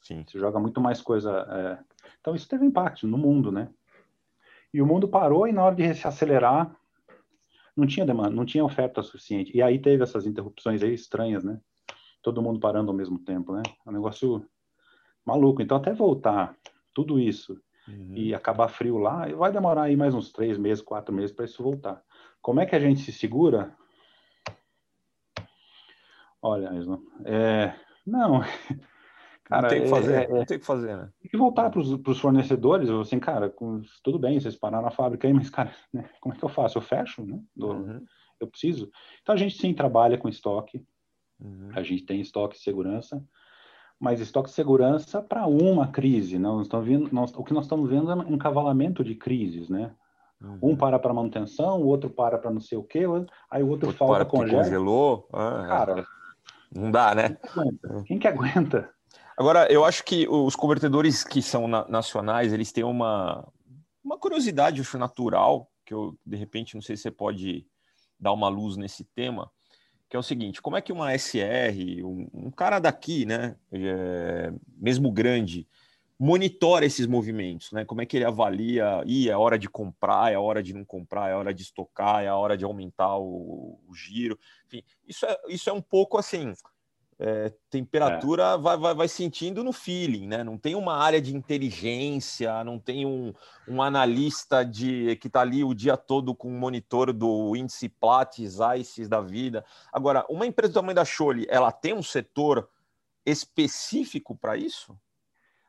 Sim. Você joga muito mais coisa. É... Então isso teve impacto no mundo, né? E o mundo parou e na hora de se acelerar não tinha demanda, não tinha oferta suficiente. E aí teve essas interrupções aí estranhas, né? Todo mundo parando ao mesmo tempo, né? É um negócio maluco. Então até voltar tudo isso uhum. e acabar frio lá, vai demorar aí mais uns três meses, quatro meses para isso voltar. Como é que a gente se segura? Olha, é, não, cara, não tem que fazer, é, é, não tem que fazer, né? Tem que voltar para os fornecedores, assim, cara, com, tudo bem, vocês pararam na fábrica aí, mas, cara, né, como é que eu faço? Eu fecho, né? Do, uhum. Eu preciso. Então, a gente sim trabalha com estoque, uhum. a gente tem estoque de segurança, mas estoque de segurança para uma crise. Né? Nós vendo, nós, o que nós estamos vendo é um cavalamento de crises, né? Uhum. Um para para manutenção, o outro para para não sei o quê, aí o outro, outro falta congela. congelou. Ah, é. Cara, não dá, né? Quem que, é. quem que aguenta? Agora, eu acho que os convertedores que são na, nacionais, eles têm uma, uma curiosidade, acho natural, que eu, de repente, não sei se você pode dar uma luz nesse tema, que é o seguinte: como é que uma SR, um, um cara daqui, né, é, mesmo grande, monitora esses movimentos, né? Como é que ele avalia? E é hora de comprar, é hora de não comprar, é hora de estocar, é hora de aumentar o, o giro. Enfim, isso é, isso é um pouco assim é, temperatura é. Vai, vai, vai, sentindo no feeling, né? Não tem uma área de inteligência, não tem um, um analista de que está ali o dia todo com um monitor do índice Platts, ICES da vida. Agora, uma empresa do tamanho da Chole, ela tem um setor específico para isso?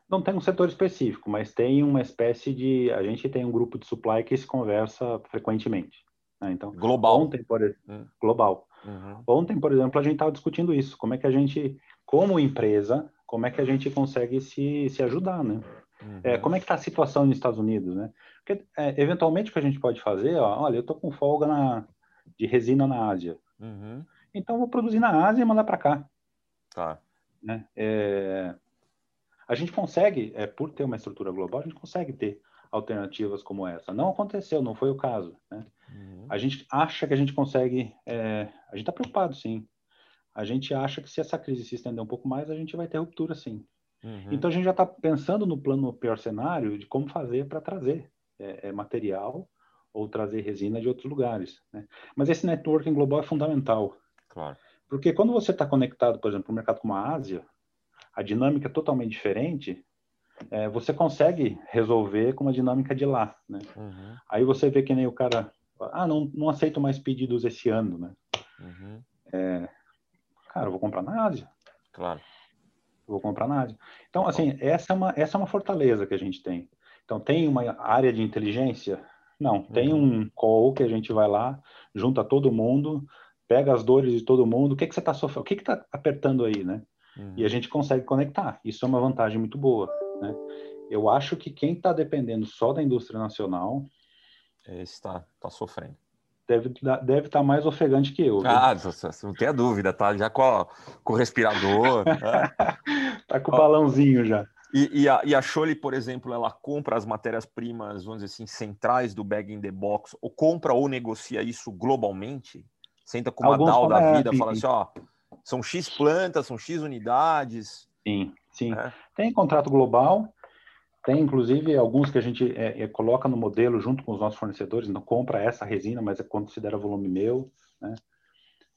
Não tem um setor específico, mas tem uma espécie de. A gente tem um grupo de supply que se conversa frequentemente. Né? Então, global. Ontem, por exemplo, hum. global. Uhum. Ontem, por exemplo, a gente estava discutindo isso, como é que a gente, como empresa, como é que a gente consegue se, se ajudar, né? Uhum. É, como é que está a situação nos Estados Unidos, né? Porque, é, eventualmente, o que a gente pode fazer, ó, olha, eu estou com folga na, de resina na Ásia. Uhum. Então, vou produzir na Ásia e mandar para cá. Tá. Né? É, a gente consegue, é, por ter uma estrutura global, a gente consegue ter alternativas como essa. Não aconteceu, não foi o caso. Né? Uhum. A gente acha que a gente consegue. É, a gente está preocupado, sim. A gente acha que se essa crise se estender um pouco mais, a gente vai ter ruptura, sim. Uhum. Então a gente já está pensando no plano pior cenário de como fazer para trazer é, é, material ou trazer resina de outros lugares. Né? Mas esse networking global é fundamental. Claro. Porque quando você está conectado, por exemplo, para um mercado como a Ásia, a dinâmica é totalmente diferente. É, você consegue resolver com uma dinâmica de lá, né? Uhum. Aí você vê que nem o cara, ah, não, não aceito mais pedidos esse ano, né? Uhum. É, cara, eu vou comprar na Ásia. Claro. Eu vou comprar na Ásia. Então, assim, essa é uma essa é uma fortaleza que a gente tem. Então, tem uma área de inteligência? Não, tem uhum. um call que a gente vai lá, junta todo mundo, pega as dores de todo mundo, o que, que você está sofrendo, o que está apertando aí, né? Uhum. E a gente consegue conectar. Isso é uma vantagem muito boa, né? Eu acho que quem está dependendo só da indústria nacional... Está tá sofrendo. Deve deve estar tá mais ofegante que eu. Ah, não tenha dúvida, tá já com, a, com o respirador. né? tá com o balãozinho já. E, e, a, e a Chole, por exemplo, ela compra as matérias-primas, vamos dizer assim, centrais do bag in the box, ou compra ou negocia isso globalmente? Senta com uma Alguns DAO da vida, fala assim, ó, são X plantas, são X unidades. Sim, sim. É. Tem contrato global, tem inclusive alguns que a gente é, é, coloca no modelo junto com os nossos fornecedores, não compra essa resina, mas é considera volume meu, né?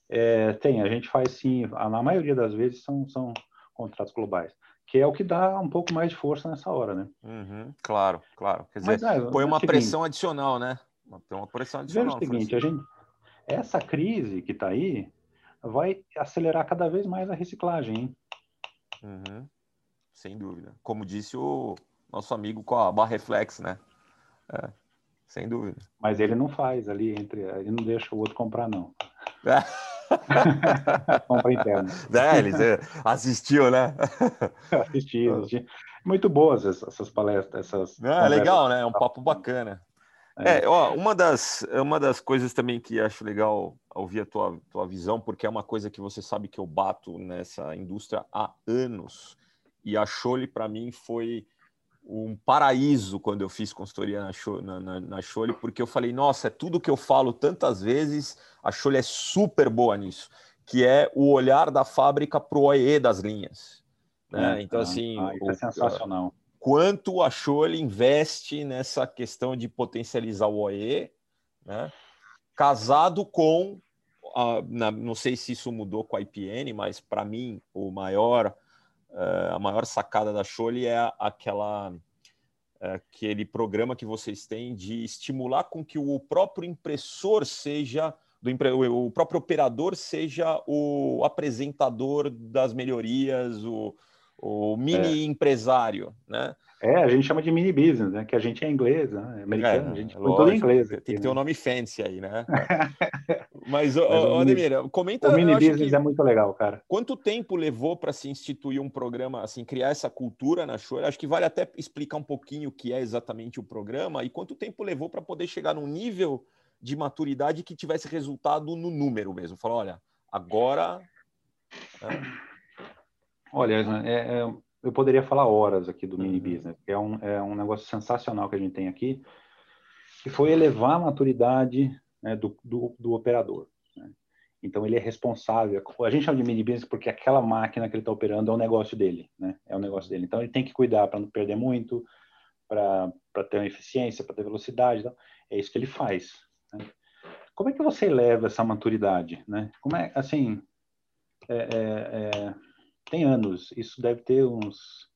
É, tem, a gente faz sim, na maioria das vezes são, são contratos globais que é o que dá um pouco mais de força nessa hora, né? Uhum, claro, claro. Quer dizer, Mas, é, põe uma pressão adicional, né? Tem uma pressão adicional. Veja o seguinte, a gente, essa crise que está aí vai acelerar cada vez mais a reciclagem, hein? Uhum, sem dúvida. Como disse o nosso amigo com a barra reflex, né? É, sem dúvida. Mas ele não faz ali entre, ele não deixa o outro comprar não. É. Compra interna. É, eles assistiu, né? assisti, assisti. Muito boas essas palestras. Essas é, legal, né? É um papo bacana. É, ó, uma das, uma das coisas também que acho legal ouvir a tua, tua visão, porque é uma coisa que você sabe que eu bato nessa indústria há anos, e a Chole para mim foi um paraíso quando eu fiz consultoria na, na, na, na Chole, porque eu falei, nossa, é tudo que eu falo tantas vezes, a Chole é super boa nisso, que é o olhar da fábrica para o OE das linhas. Né? É, então, ah, assim, ah, é sensacional. Quanto a Chole investe nessa questão de potencializar o OE, né? casado com, a, não sei se isso mudou com a IPN, mas para mim o maior a maior sacada da Chole é aquela é, aquele programa que vocês têm de estimular com que o próprio impressor seja do o próprio operador seja o apresentador das melhorias, o, o mini é. empresário, né? É, a gente chama de mini business, né? Que a gente é inglês, né? É americano, é, a gente põe tudo em inglês. Aqui, tem que ter um né? nome fancy aí, né? Mas, Mas Ademir, comenta. O mini business que... é muito legal, cara. Quanto tempo levou para se instituir um programa, assim, criar essa cultura na Show? Acho que vale até explicar um pouquinho o que é exatamente o programa e quanto tempo levou para poder chegar num nível de maturidade que tivesse resultado no número mesmo. Falar, olha, agora. É... Olha, é, é eu poderia falar horas aqui do mini uhum. business, que é um, é um negócio sensacional que a gente tem aqui, que foi elevar a maturidade né, do, do, do, operador. Né? Então, ele é responsável. A gente chama de mini business porque aquela máquina que ele está operando é o negócio dele, né? É o negócio dele. Então, ele tem que cuidar para não perder muito, para ter uma eficiência, para ter velocidade. Então, é isso que ele faz. Né? Como é que você eleva essa maturidade, né? Como é, assim, é, é, é tem anos. Isso deve ter uns.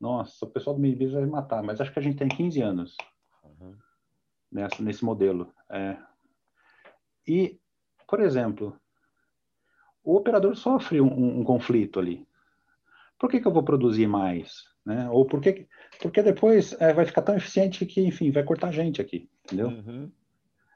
Nossa, o pessoal do Minibis vai matar, mas acho que a gente tem 15 anos uhum. nessa, nesse modelo. É. E, por exemplo, o operador sofre um, um, um conflito ali. Por que, que eu vou produzir mais? Né? Ou por que, porque depois é, vai ficar tão eficiente que, enfim, vai cortar gente aqui, entendeu? Uhum.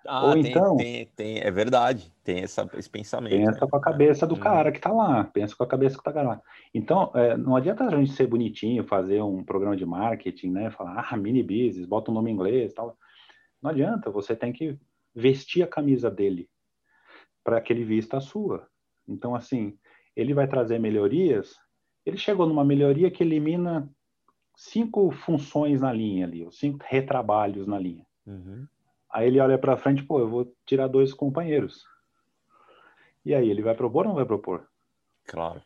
Ah, Ou tem, então. Tem, tem, é verdade, tem essa, esse pensamento. Pensa né? com a cabeça do hum. cara que está lá, pensa com a cabeça que está lá. Então, é, não adianta a gente ser bonitinho, fazer um programa de marketing, né? Falar, ah, mini business, bota um nome em inglês tal. Não adianta, você tem que vestir a camisa dele para que ele vista a sua. Então, assim, ele vai trazer melhorias. Ele chegou numa melhoria que elimina cinco funções na linha ali, cinco retrabalhos na linha. Uhum. Aí ele olha para frente, pô, eu vou tirar dois companheiros. E aí, ele vai propor ou não vai propor? Claro.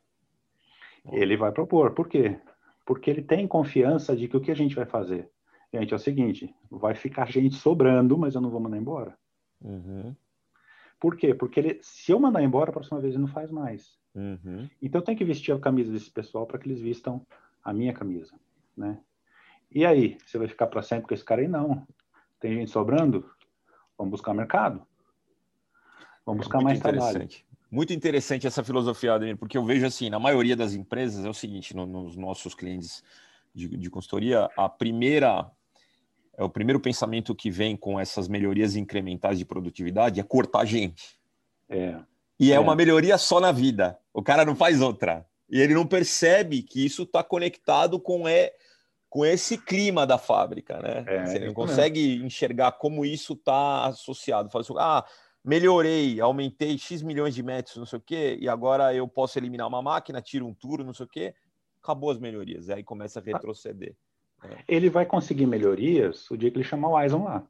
Ele vai propor. Por quê? Porque ele tem confiança de que o que a gente vai fazer? Gente, é o seguinte, vai ficar gente sobrando, mas eu não vou mandar embora. Uhum. Por quê? Porque ele, se eu mandar embora, a próxima vez ele não faz mais. Uhum. Então eu tenho que vestir a camisa desse pessoal para que eles vistam a minha camisa, né? E aí, você vai ficar para sempre com esse cara aí? Não. Tem gente sobrando? Vamos buscar mercado. Vamos buscar mais trabalho. Muito interessante essa filosofia, Ademir, porque eu vejo assim, na maioria das empresas é o seguinte, no, nos nossos clientes de, de consultoria, a primeira é o primeiro pensamento que vem com essas melhorias incrementais de produtividade é cortar gente. É. E é, é, uma melhoria só na vida. O cara não faz outra. E ele não percebe que isso está conectado com, é, com esse clima da fábrica, né? É, Você não consegue enxergar como isso está associado. Fala assim, ah, melhorei, aumentei X milhões de metros, não sei o quê, e agora eu posso eliminar uma máquina, tiro um turno, não sei o quê. Acabou as melhorias. Aí começa a retroceder. Ele vai conseguir melhorias o dia que ele chamar o Aison lá.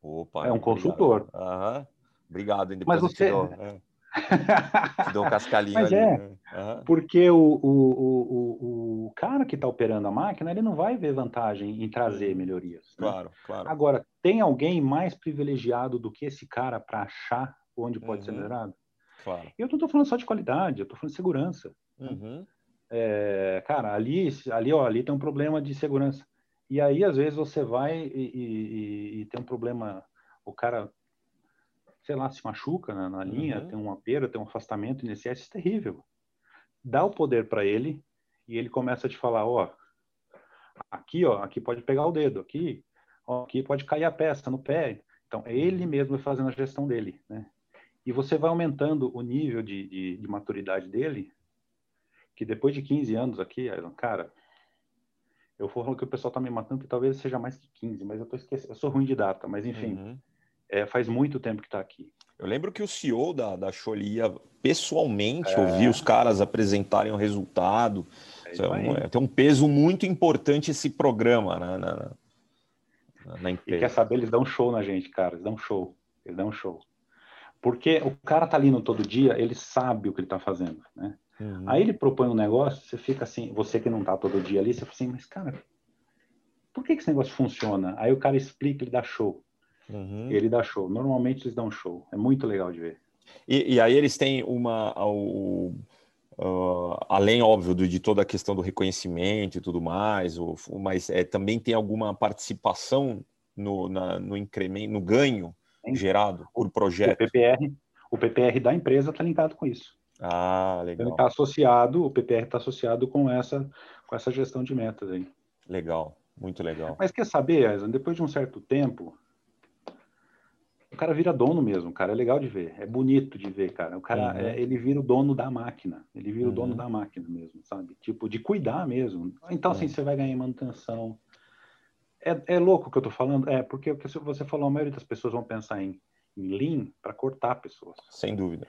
Opa, é um consultor. Aham. Obrigado. Mas você... É. te dou um cascalinho Mas ali, é, uhum. porque o, o, o, o, cara que está operando a máquina, ele não vai ver vantagem em trazer melhorias. Né? Claro, claro. Agora, tem alguém mais privilegiado do que esse cara para achar onde pode uhum. ser melhorado? Claro. Eu não estou falando só de qualidade, eu estou falando de segurança. Uhum é, cara, ali, ali, ó, ali tem um problema de segurança. E aí, às vezes, você vai e, e, e tem um problema, o cara, sei lá, se machuca na, na linha, uhum. tem uma perda, tem um afastamento INSS é terrível. Dá o poder para ele e ele começa a te falar, ó, aqui, ó, aqui pode pegar o dedo, aqui, ó, aqui pode cair a peça no pé. Então, é ele uhum. mesmo fazendo a gestão dele, né? E você vai aumentando o nível de, de, de maturidade dele que depois de 15 anos aqui, cara, eu falo que o pessoal tá me matando, que talvez seja mais que 15, mas eu tô esquecendo, eu sou ruim de data, mas enfim, uhum. É, faz muito tempo que tá aqui. Eu lembro que o CEO da, da Cholia pessoalmente é... ouvir os caras apresentarem o resultado. É então, é, tem um peso muito importante esse programa né, na, na, na empresa. E quer saber, eles dão show na gente, cara, eles dão show, eles dão show. Porque o cara tá ali no todo dia, ele sabe o que ele tá fazendo, né? Uhum. Aí ele propõe um negócio, você fica assim, você que não tá todo dia ali, você fica assim, mas cara, por que, que esse negócio funciona? Aí o cara explica, ele dá show. Uhum. Ele dá show. Normalmente eles dão show. É muito legal de ver. E, e aí eles têm uma. O, uh, além, óbvio, de toda a questão do reconhecimento e tudo mais, o, mas é, também tem alguma participação no, na, no incremento, no ganho Sim. gerado por projeto. O PPR, o PPR da empresa está linkado com isso. Ah, legal. Ele está associado, o PPR está associado com essa, com essa gestão de metas aí. Legal, muito legal. Mas quer saber, Aizen, depois de um certo tempo, o cara vira dono mesmo, cara. É legal de ver, é bonito de ver, cara. O cara, uhum. é, ele vira o dono da máquina. Ele vira uhum. o dono uhum. da máquina mesmo, sabe? Tipo, de cuidar mesmo. Então, assim, uhum. você vai ganhar manutenção. É, é louco o que eu tô falando? É, porque o que você falou, a maioria das pessoas vão pensar em, em lean para cortar pessoas. Sem dúvida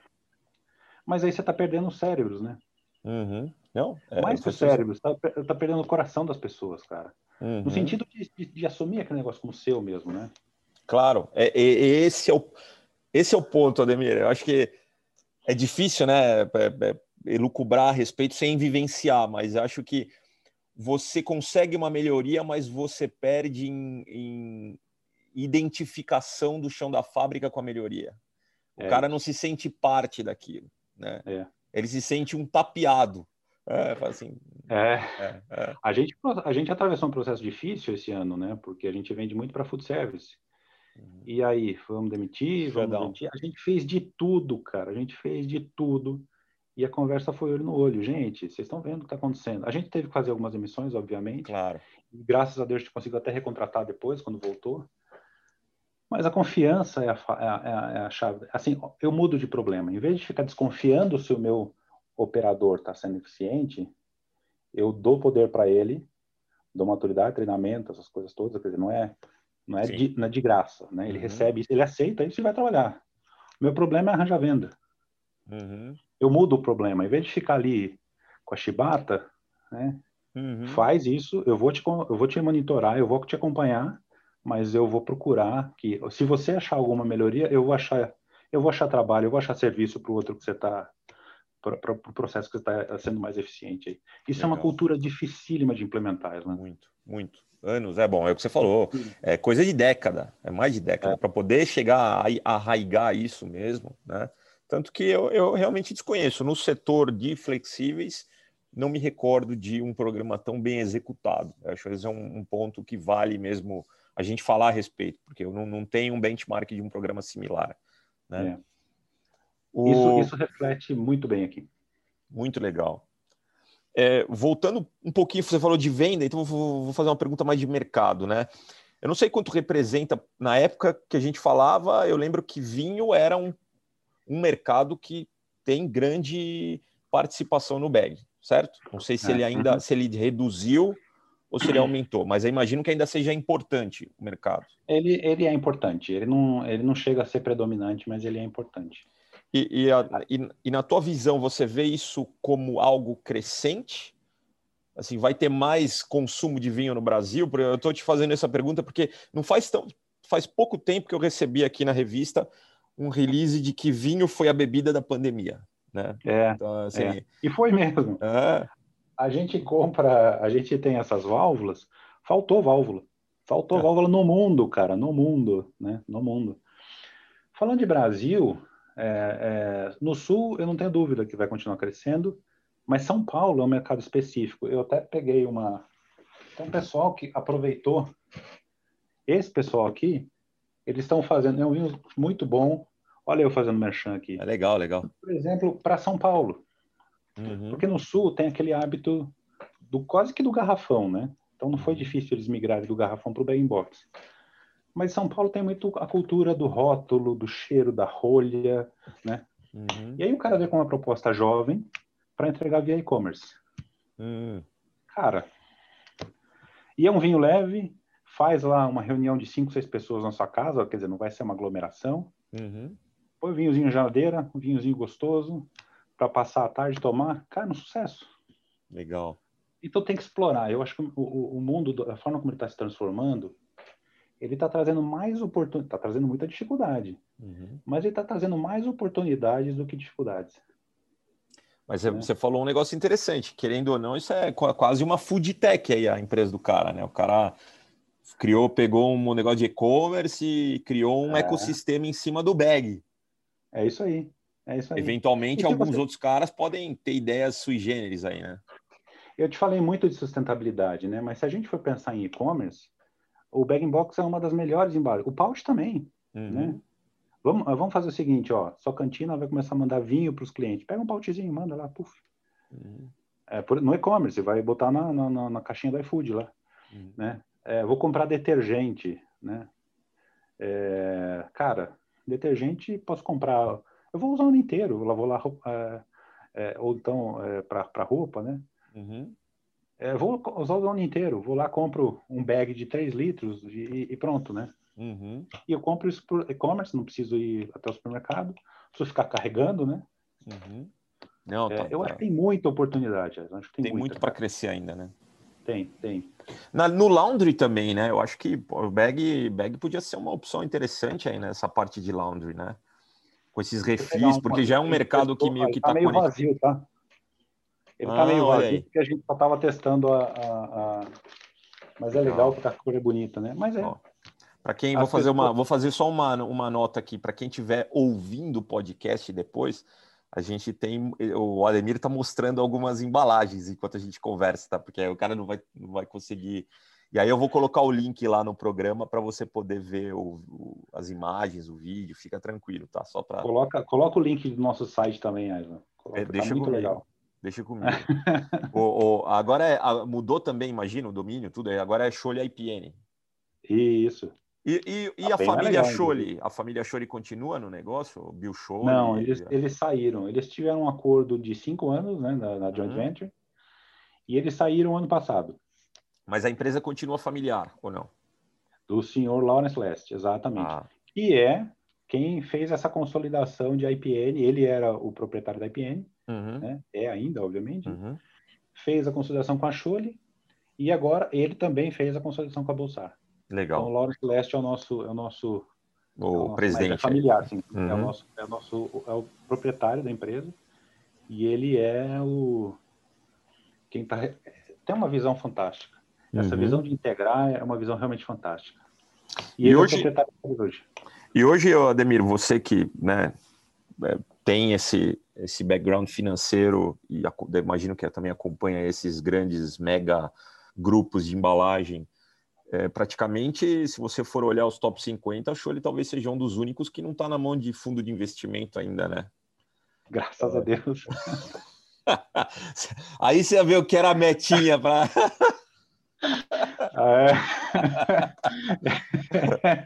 mas aí você está perdendo os cérebros, né? Uhum. Não, é, Mais que os cérebros, está tá perdendo o coração das pessoas, cara. Uhum. No sentido de, de, de, assumir aquele negócio como seu mesmo, né? Claro, é, é, esse, é o, esse é o ponto, Ademir. Eu acho que é difícil, né, é, é, elucubrar a respeito sem vivenciar, mas acho que você consegue uma melhoria, mas você perde em, em identificação do chão da fábrica com a melhoria. O é. cara não se sente parte daquilo né? É. Ele se sente um tapeado. É, assim, é. é. É, A, gente, a gente atravessou um processo difícil esse ano, né? Porque a gente vende muito para food service. Uhum. E aí, vamos demitir, vamos demitir. A gente fez de tudo, cara. A gente fez de tudo. E a conversa foi olho no olho. Gente, vocês estão vendo o que está acontecendo. A gente teve que fazer algumas emissões, obviamente. Claro. E graças a Deus a gente conseguiu até recontratar depois, quando voltou. Mas a confiança é a, é, a, é a, chave. Assim, eu mudo de problema. Em vez de ficar desconfiando se o meu operador está sendo eficiente, eu dou poder para ele, dou maturidade, treinamento, essas coisas todas. Quer dizer, não é, não é, de, não é de graça. Né? Ele uhum. recebe, ele aceita isso e vai trabalhar. O meu problema é arranjar venda. Uhum. Eu mudo o problema. Em vez de ficar ali com a chibata, né? Uhum. faz isso, eu vou, te, eu vou te monitorar, eu vou te acompanhar mas eu vou procurar que, se você achar alguma melhoria, eu vou achar, eu vou achar trabalho, eu vou achar serviço para o outro que você está, para o pro processo que está sendo mais eficiente. Aí. Isso Legal. é uma cultura dificílima de implementar, né? Muito, muito. Anos, é bom, é o que você falou, é coisa de década, é mais de década, é. para poder chegar a arraigar isso mesmo, né? Tanto que eu, eu realmente desconheço. No setor de flexíveis, não me recordo de um programa tão bem executado. Eu acho que esse é um, um ponto que vale mesmo a gente falar a respeito, porque eu não, não tenho um benchmark de um programa similar. Né? É. O... Isso, isso reflete muito bem aqui. Muito legal. É, voltando um pouquinho, você falou de venda, então vou, vou, fazer uma pergunta mais de mercado, né? Eu não sei quanto representa, na época que a gente falava, eu lembro que vinho era um, um mercado que tem grande participação no bag, certo? Não sei se é. ele ainda, uhum. se ele reduziu ou se ele aumentou? Mas eu imagino que ainda seja importante o mercado. Ele, ele é importante. Ele não, ele não chega a ser predominante, mas ele é importante. E, e, a, e, e na tua visão, você vê isso como algo crescente? Assim, vai ter mais consumo de vinho no Brasil? Eu estou te fazendo essa pergunta porque não faz tão faz pouco tempo que eu recebi aqui na revista um release de que vinho foi a bebida da pandemia, né? É. Então, assim, é. E foi mesmo. É a gente compra, a gente tem essas válvulas, faltou válvula. Faltou é. válvula no mundo, cara, no mundo, né? No mundo. Falando de Brasil, é, é, no Sul, eu não tenho dúvida que vai continuar crescendo, mas São Paulo é um mercado específico. Eu até peguei uma. Tem um pessoal que aproveitou. Esse pessoal aqui, eles estão fazendo. É um vinho muito bom. Olha eu fazendo merchan aqui. É legal, legal. Por exemplo, para São Paulo. Uhum. Porque no sul tem aquele hábito do quase que do garrafão, né? Então não foi uhum. difícil eles migrarem do garrafão para o bag box. Mas São Paulo tem muito a cultura do rótulo, do cheiro, da rolha, né? Uhum. E aí o cara vem com uma proposta jovem para entregar via e-commerce. Uhum. Cara, e é um vinho leve, faz lá uma reunião de cinco, seis pessoas na sua casa, quer dizer, não vai ser uma aglomeração. Uhum. Põe o vinhozinho em geladeira, um vinhozinho gostoso, para passar a tarde tomar, cara, um sucesso. Legal. Então tem que explorar. Eu acho que o, o mundo, a forma como ele está se transformando, ele está trazendo mais oportunidade, está trazendo muita dificuldade, uhum. mas ele está trazendo mais oportunidades do que dificuldades. Mas é. você falou um negócio interessante, querendo ou não, isso é quase uma food tech aí, a empresa do cara, né? O cara criou, pegou um negócio de e-commerce e criou um é. ecossistema em cima do bag. É isso aí. É isso aí. Eventualmente, alguns você... outros caras podem ter ideias sui generis aí, né? Eu te falei muito de sustentabilidade, né? Mas se a gente for pensar em e-commerce, o bag box é uma das melhores embalagens. O pouch também, uhum. né? Vamos, vamos fazer o seguinte, ó. Sua cantina vai começar a mandar vinho para os clientes. Pega um pouchzinho, manda lá, puf. Uhum. É, por, no e-commerce, vai botar na, na, na, caixinha do iFood lá, uhum. né? É, vou comprar detergente, né? É, cara, detergente posso comprar eu vou usar o ano inteiro, eu vou lá, é, é, ou então é, para roupa, né? Uhum. É, vou usar o ano inteiro, vou lá, compro um bag de 3 litros e, e pronto, né? Uhum. E eu compro isso por e-commerce, não preciso ir até o supermercado, preciso ficar carregando, né? Uhum. Não, é, tá, eu tá. acho que tem muita oportunidade. Acho que tem, tem muito para crescer ainda, né? Tem, tem. Na, no laundry também, né? Eu acho que o bag, bag podia ser uma opção interessante aí nessa parte de laundry, né? com esses refis, porque já é um mercado que meio que está tá meio vazio, tá? Ele está ah, meio vazio porque a gente só estava testando a, a, a, Mas é legal porque a cor é bonita, né? Mas é. Para quem vou fazer uma, vou fazer só uma, uma nota aqui para quem estiver ouvindo o podcast depois, a gente tem o Ademir está mostrando algumas embalagens enquanto a gente conversa, tá? Porque o cara não vai, não vai conseguir e aí eu vou colocar o link lá no programa para você poder ver o, o, as imagens, o vídeo, fica tranquilo, tá? Só para coloca, coloca o link do nosso site também, Aislan. É, tá deixa tá muito comigo. legal. Deixa comigo. o, o, agora é, mudou também, imagina, o domínio, tudo. Agora é Xolha IPN. Isso. E, e, e a, a família é? A família Scholle continua no negócio? O Bill Scholle? Não, eles, eles saíram. Eles tiveram um acordo de cinco anos né, na, na joint uhum. venture e eles saíram ano passado. Mas a empresa continua familiar, ou não? Do senhor Lawrence Lest, exatamente. Ah. Que é quem fez essa consolidação de IPN. Ele era o proprietário da IPN, uhum. né? é ainda, obviamente. Uhum. Fez a consolidação com a Scholle e agora ele também fez a consolidação com a Bolsar. Legal. Então, o Lawrence Leste é o nosso, é o nosso o, é o nosso, presidente. É familiar, sim. Uhum. É, o nosso, é o nosso é o proprietário da empresa e ele é o quem tá, tem uma visão fantástica. Essa uhum. visão de integrar é uma visão realmente fantástica. E, e hoje, é hoje. E hoje, Ademir, você que né, é, tem esse, esse background financeiro e imagino que também acompanha esses grandes mega grupos de embalagem, é, praticamente, se você for olhar os top 50, acho que ele talvez seja um dos únicos que não está na mão de fundo de investimento ainda, né? Graças é. a Deus. Aí você vê o que era a metinha para.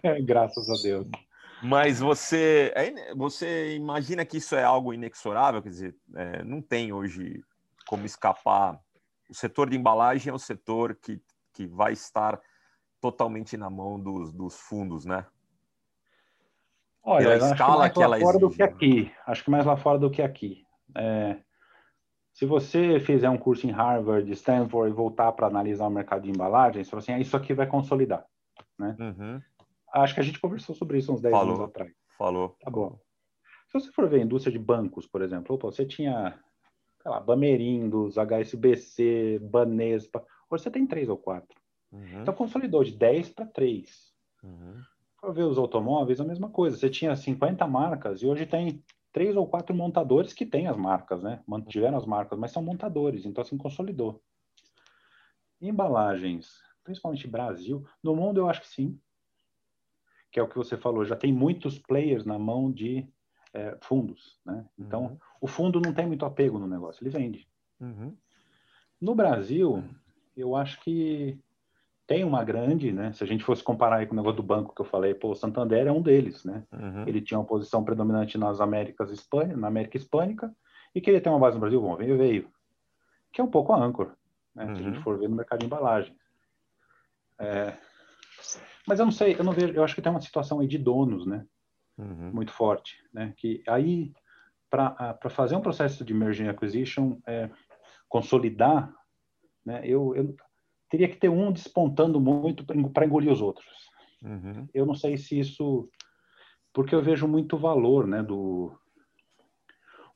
é. Graças a Deus. Mas você, você imagina que isso é algo inexorável? Quer dizer, é, não tem hoje como escapar. O setor de embalagem é o setor que, que vai estar totalmente na mão dos, dos fundos, né? Olha, Pela escala que, que ela fora exige. do que aqui. Acho que mais lá fora do que aqui. É, se você fizer um curso em Harvard, Stanford e voltar para analisar o mercado de embalagens, você fala assim, ah, isso aqui vai consolidar, né? Uhum. Acho que a gente conversou sobre isso uns 10 falou, anos atrás. Falou. Tá bom. Se você for ver a indústria de bancos, por exemplo, opa, você tinha, sei lá, Bamerindos, HSBC, Banespa, hoje você tem três ou quatro. Uhum. Então consolidou de 10 para 3. Uhum. Para ver os automóveis, a mesma coisa. Você tinha 50 marcas e hoje tem três ou quatro montadores que têm as marcas, né? Mantiveram as marcas, mas são montadores, então assim consolidou. Embalagens, principalmente Brasil, no mundo eu acho que sim, que é o que você falou, já tem muitos players na mão de é, fundos, né? Então uhum. o fundo não tem muito apego no negócio, ele vende. Uhum. No Brasil, eu acho que tem uma grande, né? Se a gente fosse comparar aí com o negócio do banco que eu falei, pô, o Santander é um deles, né? Uhum. Ele tinha uma posição predominante nas Américas Hispânicas, na América Hispânica, e queria ter uma base no Brasil, bom, veio, veio. Que é um pouco a âncora, né? Se a gente uhum. for ver no mercado de embalagem. É... Mas eu não sei, eu não vejo, eu acho que tem uma situação aí de donos, né? Uhum. Muito forte, né? Que aí, para fazer um processo de merging acquisition, é, consolidar, né? Eu, eu teria que ter um despontando muito para engolir os outros. Uhum. Eu não sei se isso, porque eu vejo muito valor, né? Do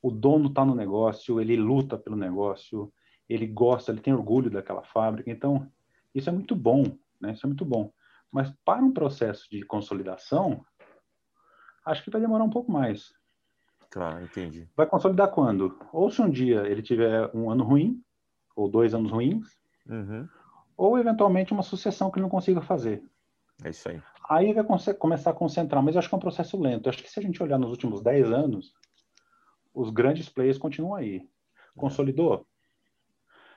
o dono está no negócio, ele luta pelo negócio, ele gosta, ele tem orgulho daquela fábrica. Então isso é muito bom, né? Isso é muito bom. Mas para um processo de consolidação, acho que vai demorar um pouco mais. Claro, entendi. Vai consolidar quando? Ou se um dia ele tiver um ano ruim, ou dois anos ruins, uhum ou eventualmente uma sucessão que ele não consiga fazer. É isso aí. Aí vai começar a concentrar, mas eu acho que é um processo lento. Eu acho que se a gente olhar nos últimos 10 anos, os grandes players continuam aí. Consolidou?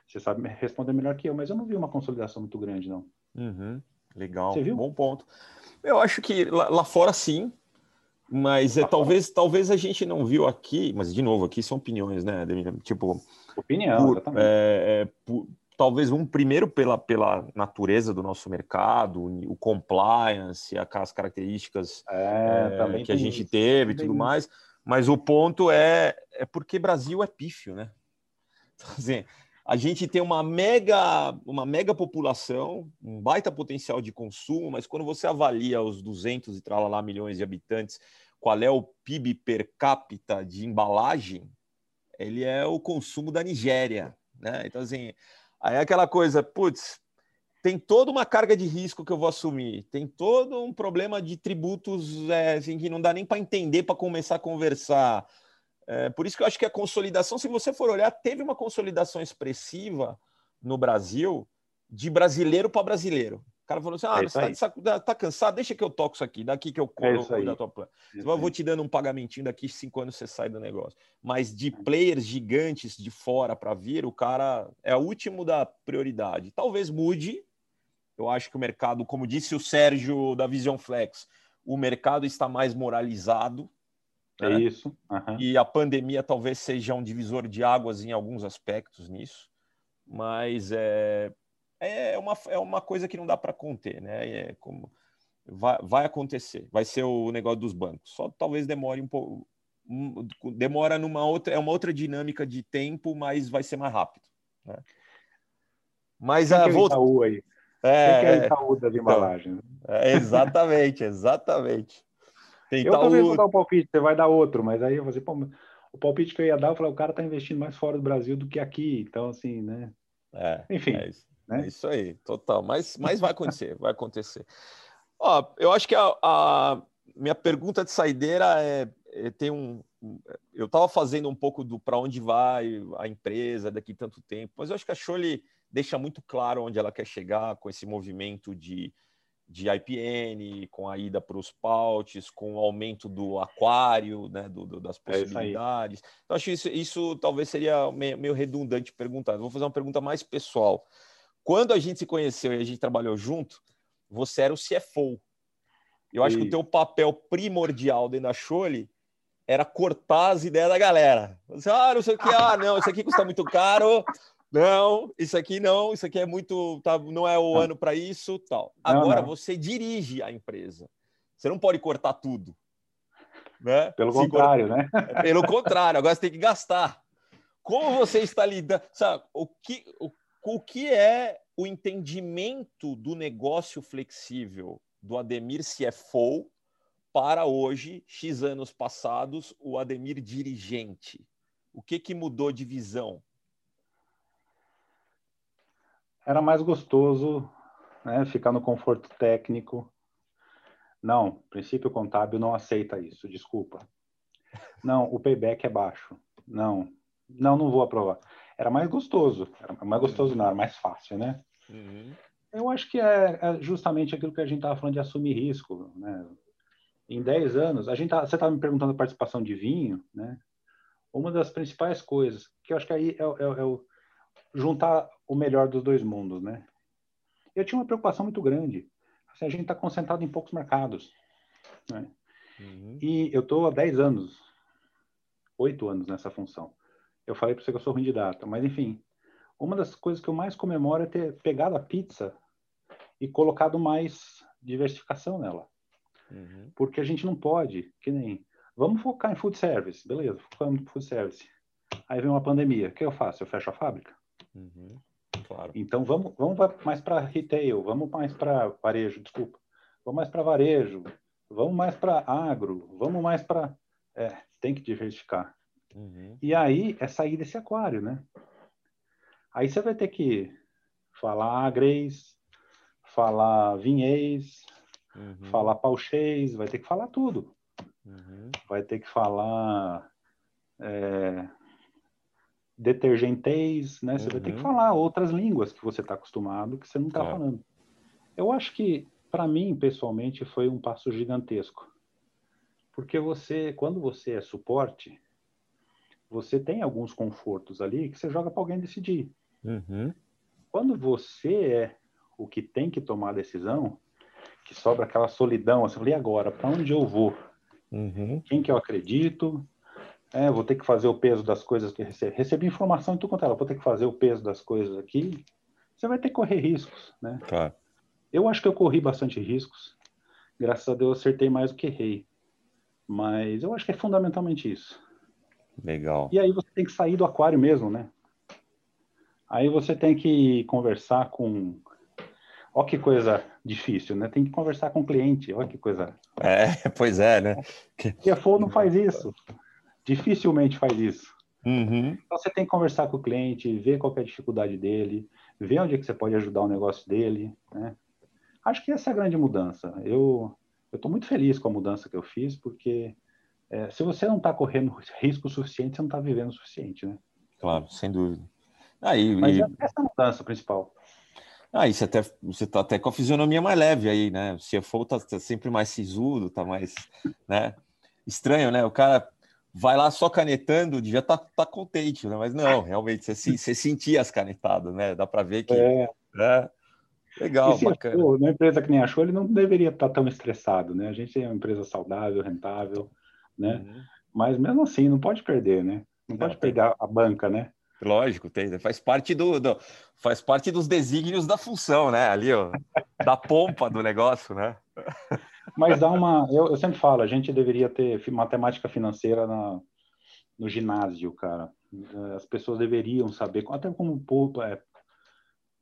Você sabe responder melhor que eu, mas eu não vi uma consolidação muito grande, não. Uhum. Legal. Bom ponto. Eu acho que lá, lá fora sim, mas é, talvez, talvez a gente não viu aqui, mas de novo, aqui são opiniões, né? Tipo, opinião, por, é, é, por, talvez um primeiro pela, pela natureza do nosso mercado, o compliance, as características é, é, que a gente isso. teve e tudo mais, mas o ponto é, é porque Brasil é pífio, né? Então, assim, a gente tem uma mega, uma mega população, um baita potencial de consumo, mas quando você avalia os 200 e lá milhões de habitantes, qual é o PIB per capita de embalagem, ele é o consumo da Nigéria, né? Então, assim, Aí é aquela coisa, putz, tem toda uma carga de risco que eu vou assumir, tem todo um problema de tributos é, assim, que não dá nem para entender para começar a conversar. É, por isso que eu acho que a consolidação, se você for olhar, teve uma consolidação expressiva no Brasil de brasileiro para brasileiro. O cara falou assim: ah, é você tá, tá, tá, cansado, deixa que eu toco isso aqui, daqui que eu cuido é da tua plana. Eu vou te dando um pagamentinho, daqui cinco anos você sai do negócio. Mas de players gigantes de fora para vir, o cara é o último da prioridade. Talvez mude, eu acho que o mercado, como disse o Sérgio da Vision Flex, o mercado está mais moralizado. É né? isso. Uhum. E a pandemia talvez seja um divisor de águas em alguns aspectos nisso, mas é, é, uma, é uma coisa que não dá para conter, né? É como, vai, vai acontecer, vai ser o negócio dos bancos. Só talvez demore um pouco, demora numa outra, é uma outra dinâmica de tempo, mas vai ser mais rápido. Né? Mas a volta. aí. É, que é o Itaú das então. É, exatamente, exatamente. Tem eu Itaú... também vou dar um palpite, você vai dar outro, mas aí eu vou dizer, pô, o palpite que eu ia dar, eu falei, o cara está investindo mais fora do Brasil do que aqui, então assim, né? É, Enfim. É isso, né? é isso aí, total. Mas, mas vai acontecer, vai acontecer. Ó, eu acho que a, a minha pergunta de saideira é, é tem um, eu estava fazendo um pouco do para onde vai a empresa daqui tanto tempo, mas eu acho que a Chole deixa muito claro onde ela quer chegar com esse movimento de, de IPN, com a ida para os pautes, com o aumento do aquário, né, do, do das é possibilidades. É então, acho que isso, isso talvez seria meio, meio redundante perguntar. vou fazer uma pergunta mais pessoal. Quando a gente se conheceu e a gente trabalhou junto, você era o CFO. Eu acho e... que o teu papel primordial dentro da Chole era cortar as ideias da galera. Você, ah, não sei o que, ah, não, isso aqui custa muito caro, não, isso aqui não, isso aqui é muito, tá, não é o não. ano para isso, tal. Agora não, não. você dirige a empresa. Você não pode cortar tudo. Né? Pelo Se contrário, né? Pelo contrário, agora você tem que gastar. Como você está lidando? Sabe, o que, o, o que é o entendimento do negócio flexível do Ademir CFO para hoje, X anos passados, o Ademir dirigente? O que, que mudou de visão? Era mais gostoso né, ficar no conforto técnico. Não, princípio contábil não aceita isso, desculpa. Não, o payback é baixo. Não, não, não vou aprovar. Era mais gostoso, era mais gostoso não, era mais fácil, né? Uhum. Eu acho que é, é, justamente aquilo que a gente estava falando de assumir risco, né? Em 10 anos, a gente tá, você estava me perguntando a participação de vinho, né? Uma das principais coisas, que eu acho que aí é, é, é o juntar o melhor dos dois mundos, né? Eu tinha uma preocupação muito grande. Assim, a gente está concentrado em poucos mercados, né? Uhum. E eu estou há 10 anos, 8 anos nessa função. Eu falei para você que eu sou ruim de data, mas enfim, uma das coisas que eu mais comemoro é ter pegado a pizza e colocado mais diversificação nela. Uhum. Porque a gente não pode, que nem, vamos focar em food service, beleza, focamos em food service. Aí vem uma pandemia, o que eu faço? Eu fecho a fábrica? Uhum. Claro. Então vamos, vamos mais para retail, vamos mais para varejo, desculpa. Vamos mais para varejo, vamos mais para agro, vamos mais para. É, tem que diversificar. Uhum. E aí é sair desse aquário, né? Aí você vai ter que falar agreis, falar vinhês, uhum. falar pauchês, vai ter que falar tudo. Uhum. Vai ter que falar é, detergenteis, né? Você uhum. vai ter que uhum. falar outras línguas que você está acostumado, que você não está falando. Eu acho que, para mim, pessoalmente, foi um passo gigantesco. Porque você, quando você é suporte, você tem alguns confortos ali que você joga para alguém decidir. Uhum. Quando você é o que tem que tomar a decisão, que sobra aquela solidão, você fala, e agora, para onde eu vou? Uhum. Quem que eu acredito? É, vou ter que fazer o peso das coisas que recebi. Recebi informação em tudo quanto ela, vou ter que fazer o peso das coisas aqui. Você vai ter que correr riscos, né? Claro. Eu acho que eu corri bastante riscos. Graças a Deus acertei mais do que errei. Mas eu acho que é fundamentalmente isso. Legal. E aí você tem que sair do aquário mesmo, né? Aí você tem que conversar com. Ó que coisa difícil, né? Tem que conversar com o cliente. Olha que coisa. É, pois é, né? CFO não faz isso dificilmente faz isso. Uhum. Então você tem que conversar com o cliente, ver qual é a dificuldade dele, ver onde é que você pode ajudar o negócio dele. Né? Acho que essa é a grande mudança. Eu estou muito feliz com a mudança que eu fiz, porque é, se você não está correndo risco suficiente, você não está vivendo o suficiente. Né? Claro, sem dúvida. Aí, Mas e... essa é a mudança principal. Ah, isso até você tá até com a fisionomia mais leve aí, né? O CFO tá, tá sempre mais sisudo, tá mais, né? Estranho, né? O cara vai lá só canetando, estar tá, tá contente, né? Mas não, realmente, você, você sentia as canetadas, né? Dá para ver que. É. Né? Legal, se bacana. For, uma empresa que nem achou, ele não deveria estar tão estressado, né? A gente é uma empresa saudável, rentável, né? Uhum. Mas mesmo assim, não pode perder, né? Não, pode tem... perder a banca, né? Lógico, tem, faz parte do, do, faz parte dos desígnios da função, né? Ali, ó, da pompa do negócio, né? Mas dá uma, eu, eu, sempre falo, a gente deveria ter matemática financeira na, no ginásio, cara. As pessoas deveriam saber, até como é,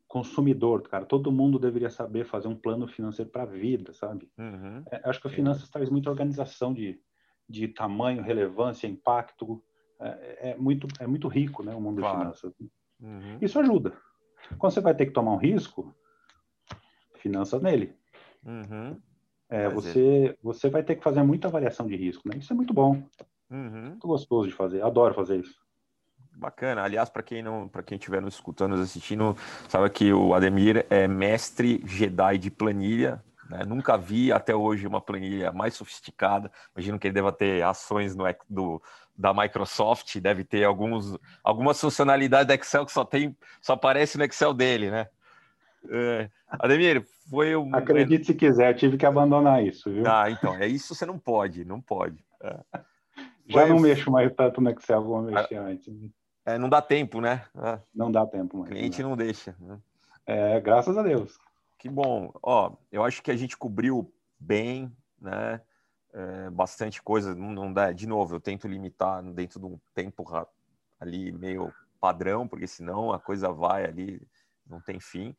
consumidor, cara. Todo mundo deveria saber fazer um plano financeiro para a vida, sabe? Uhum. É, acho que a finanças traz muita organização de, de tamanho, relevância, impacto. É, é, muito, é muito rico, né, o mundo claro. de finanças. Uhum. Isso ajuda. Quando você vai ter que tomar um risco, finanças nele. Uhum. É, você, você vai ter que fazer muita avaliação de risco, né? Isso é muito bom. Uhum. Muito gostoso de fazer. Adoro fazer isso. Bacana. Aliás, para quem não, para quem estiver nos escutando, nos assistindo, sabe que o Ademir é mestre Jedi de planilha. Né? Nunca vi até hoje uma planilha mais sofisticada. Imagino que ele deva ter ações no, do, da Microsoft, deve ter alguns, algumas funcionalidades da Excel que só tem, só aparece no Excel dele, né? É, Ademir, foi um. Acredite se quiser, tive que abandonar isso, viu? Ah, então, é isso você não pode, não pode. É. Já foi... não mexo mais tanto no Excel eu mexia ah, antes. É, não dá tempo, né? É. Não dá tempo mais. O cliente não, não deixa. Né? É, graças a Deus. Que bom. Ó, eu acho que a gente cobriu bem, né? É, bastante coisa. Não, não dá. De novo, eu tento limitar dentro de um tempo ali meio padrão, porque senão a coisa vai ali, não tem fim.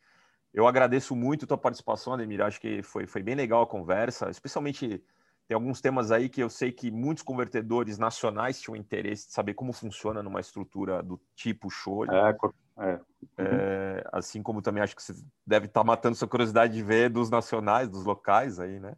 Eu agradeço muito a tua participação, Ademir. Acho que foi, foi bem legal a conversa, especialmente tem alguns temas aí que eu sei que muitos convertedores nacionais tinham interesse de saber como funciona numa estrutura do tipo show. É, é. É, assim como também acho que você deve estar tá matando sua curiosidade de ver dos nacionais, dos locais aí, né?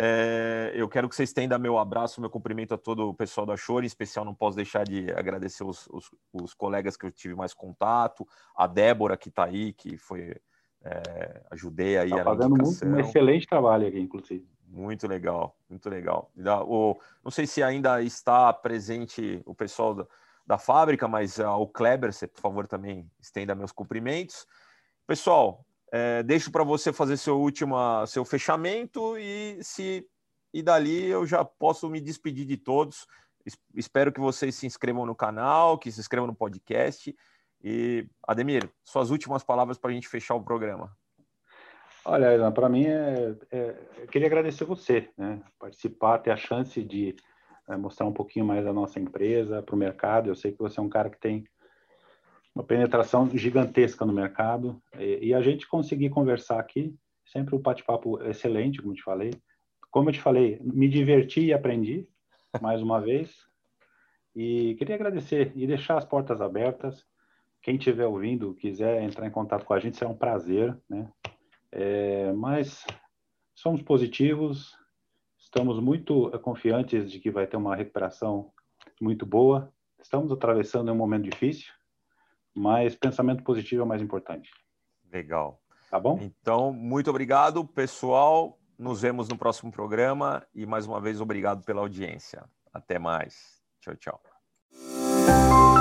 É, eu quero que vocês estendam meu abraço, meu cumprimento a todo o pessoal da Shore, em especial não posso deixar de agradecer os, os, os colegas que eu tive mais contato, a Débora que está aí, que foi é, ajudei aí tá fazendo muito, um excelente trabalho aqui, inclusive. Muito legal, muito legal. O, não sei se ainda está presente o pessoal da, da fábrica, mas uh, o Kleber, você, por favor, também estenda meus cumprimentos. Pessoal, é, deixo para você fazer seu último, seu fechamento e se e dali eu já posso me despedir de todos. Espero que vocês se inscrevam no canal, que se inscrevam no podcast. E Ademir, suas últimas palavras para a gente fechar o programa. Olha, para mim é, é, eu queria agradecer você, né? Participar, ter a chance de é, mostrar um pouquinho mais da nossa empresa para o mercado. Eu sei que você é um cara que tem uma penetração gigantesca no mercado e, e a gente conseguir conversar aqui, sempre um bate-papo excelente, como te falei. Como eu te falei, me diverti e aprendi mais uma vez. E queria agradecer e deixar as portas abertas. Quem estiver ouvindo, quiser entrar em contato com a gente, será um prazer, né? É, mas somos positivos, estamos muito confiantes de que vai ter uma recuperação muito boa. Estamos atravessando um momento difícil, mas pensamento positivo é o mais importante. Legal. Tá bom? Então, muito obrigado, pessoal. Nos vemos no próximo programa e mais uma vez obrigado pela audiência. Até mais. Tchau, tchau.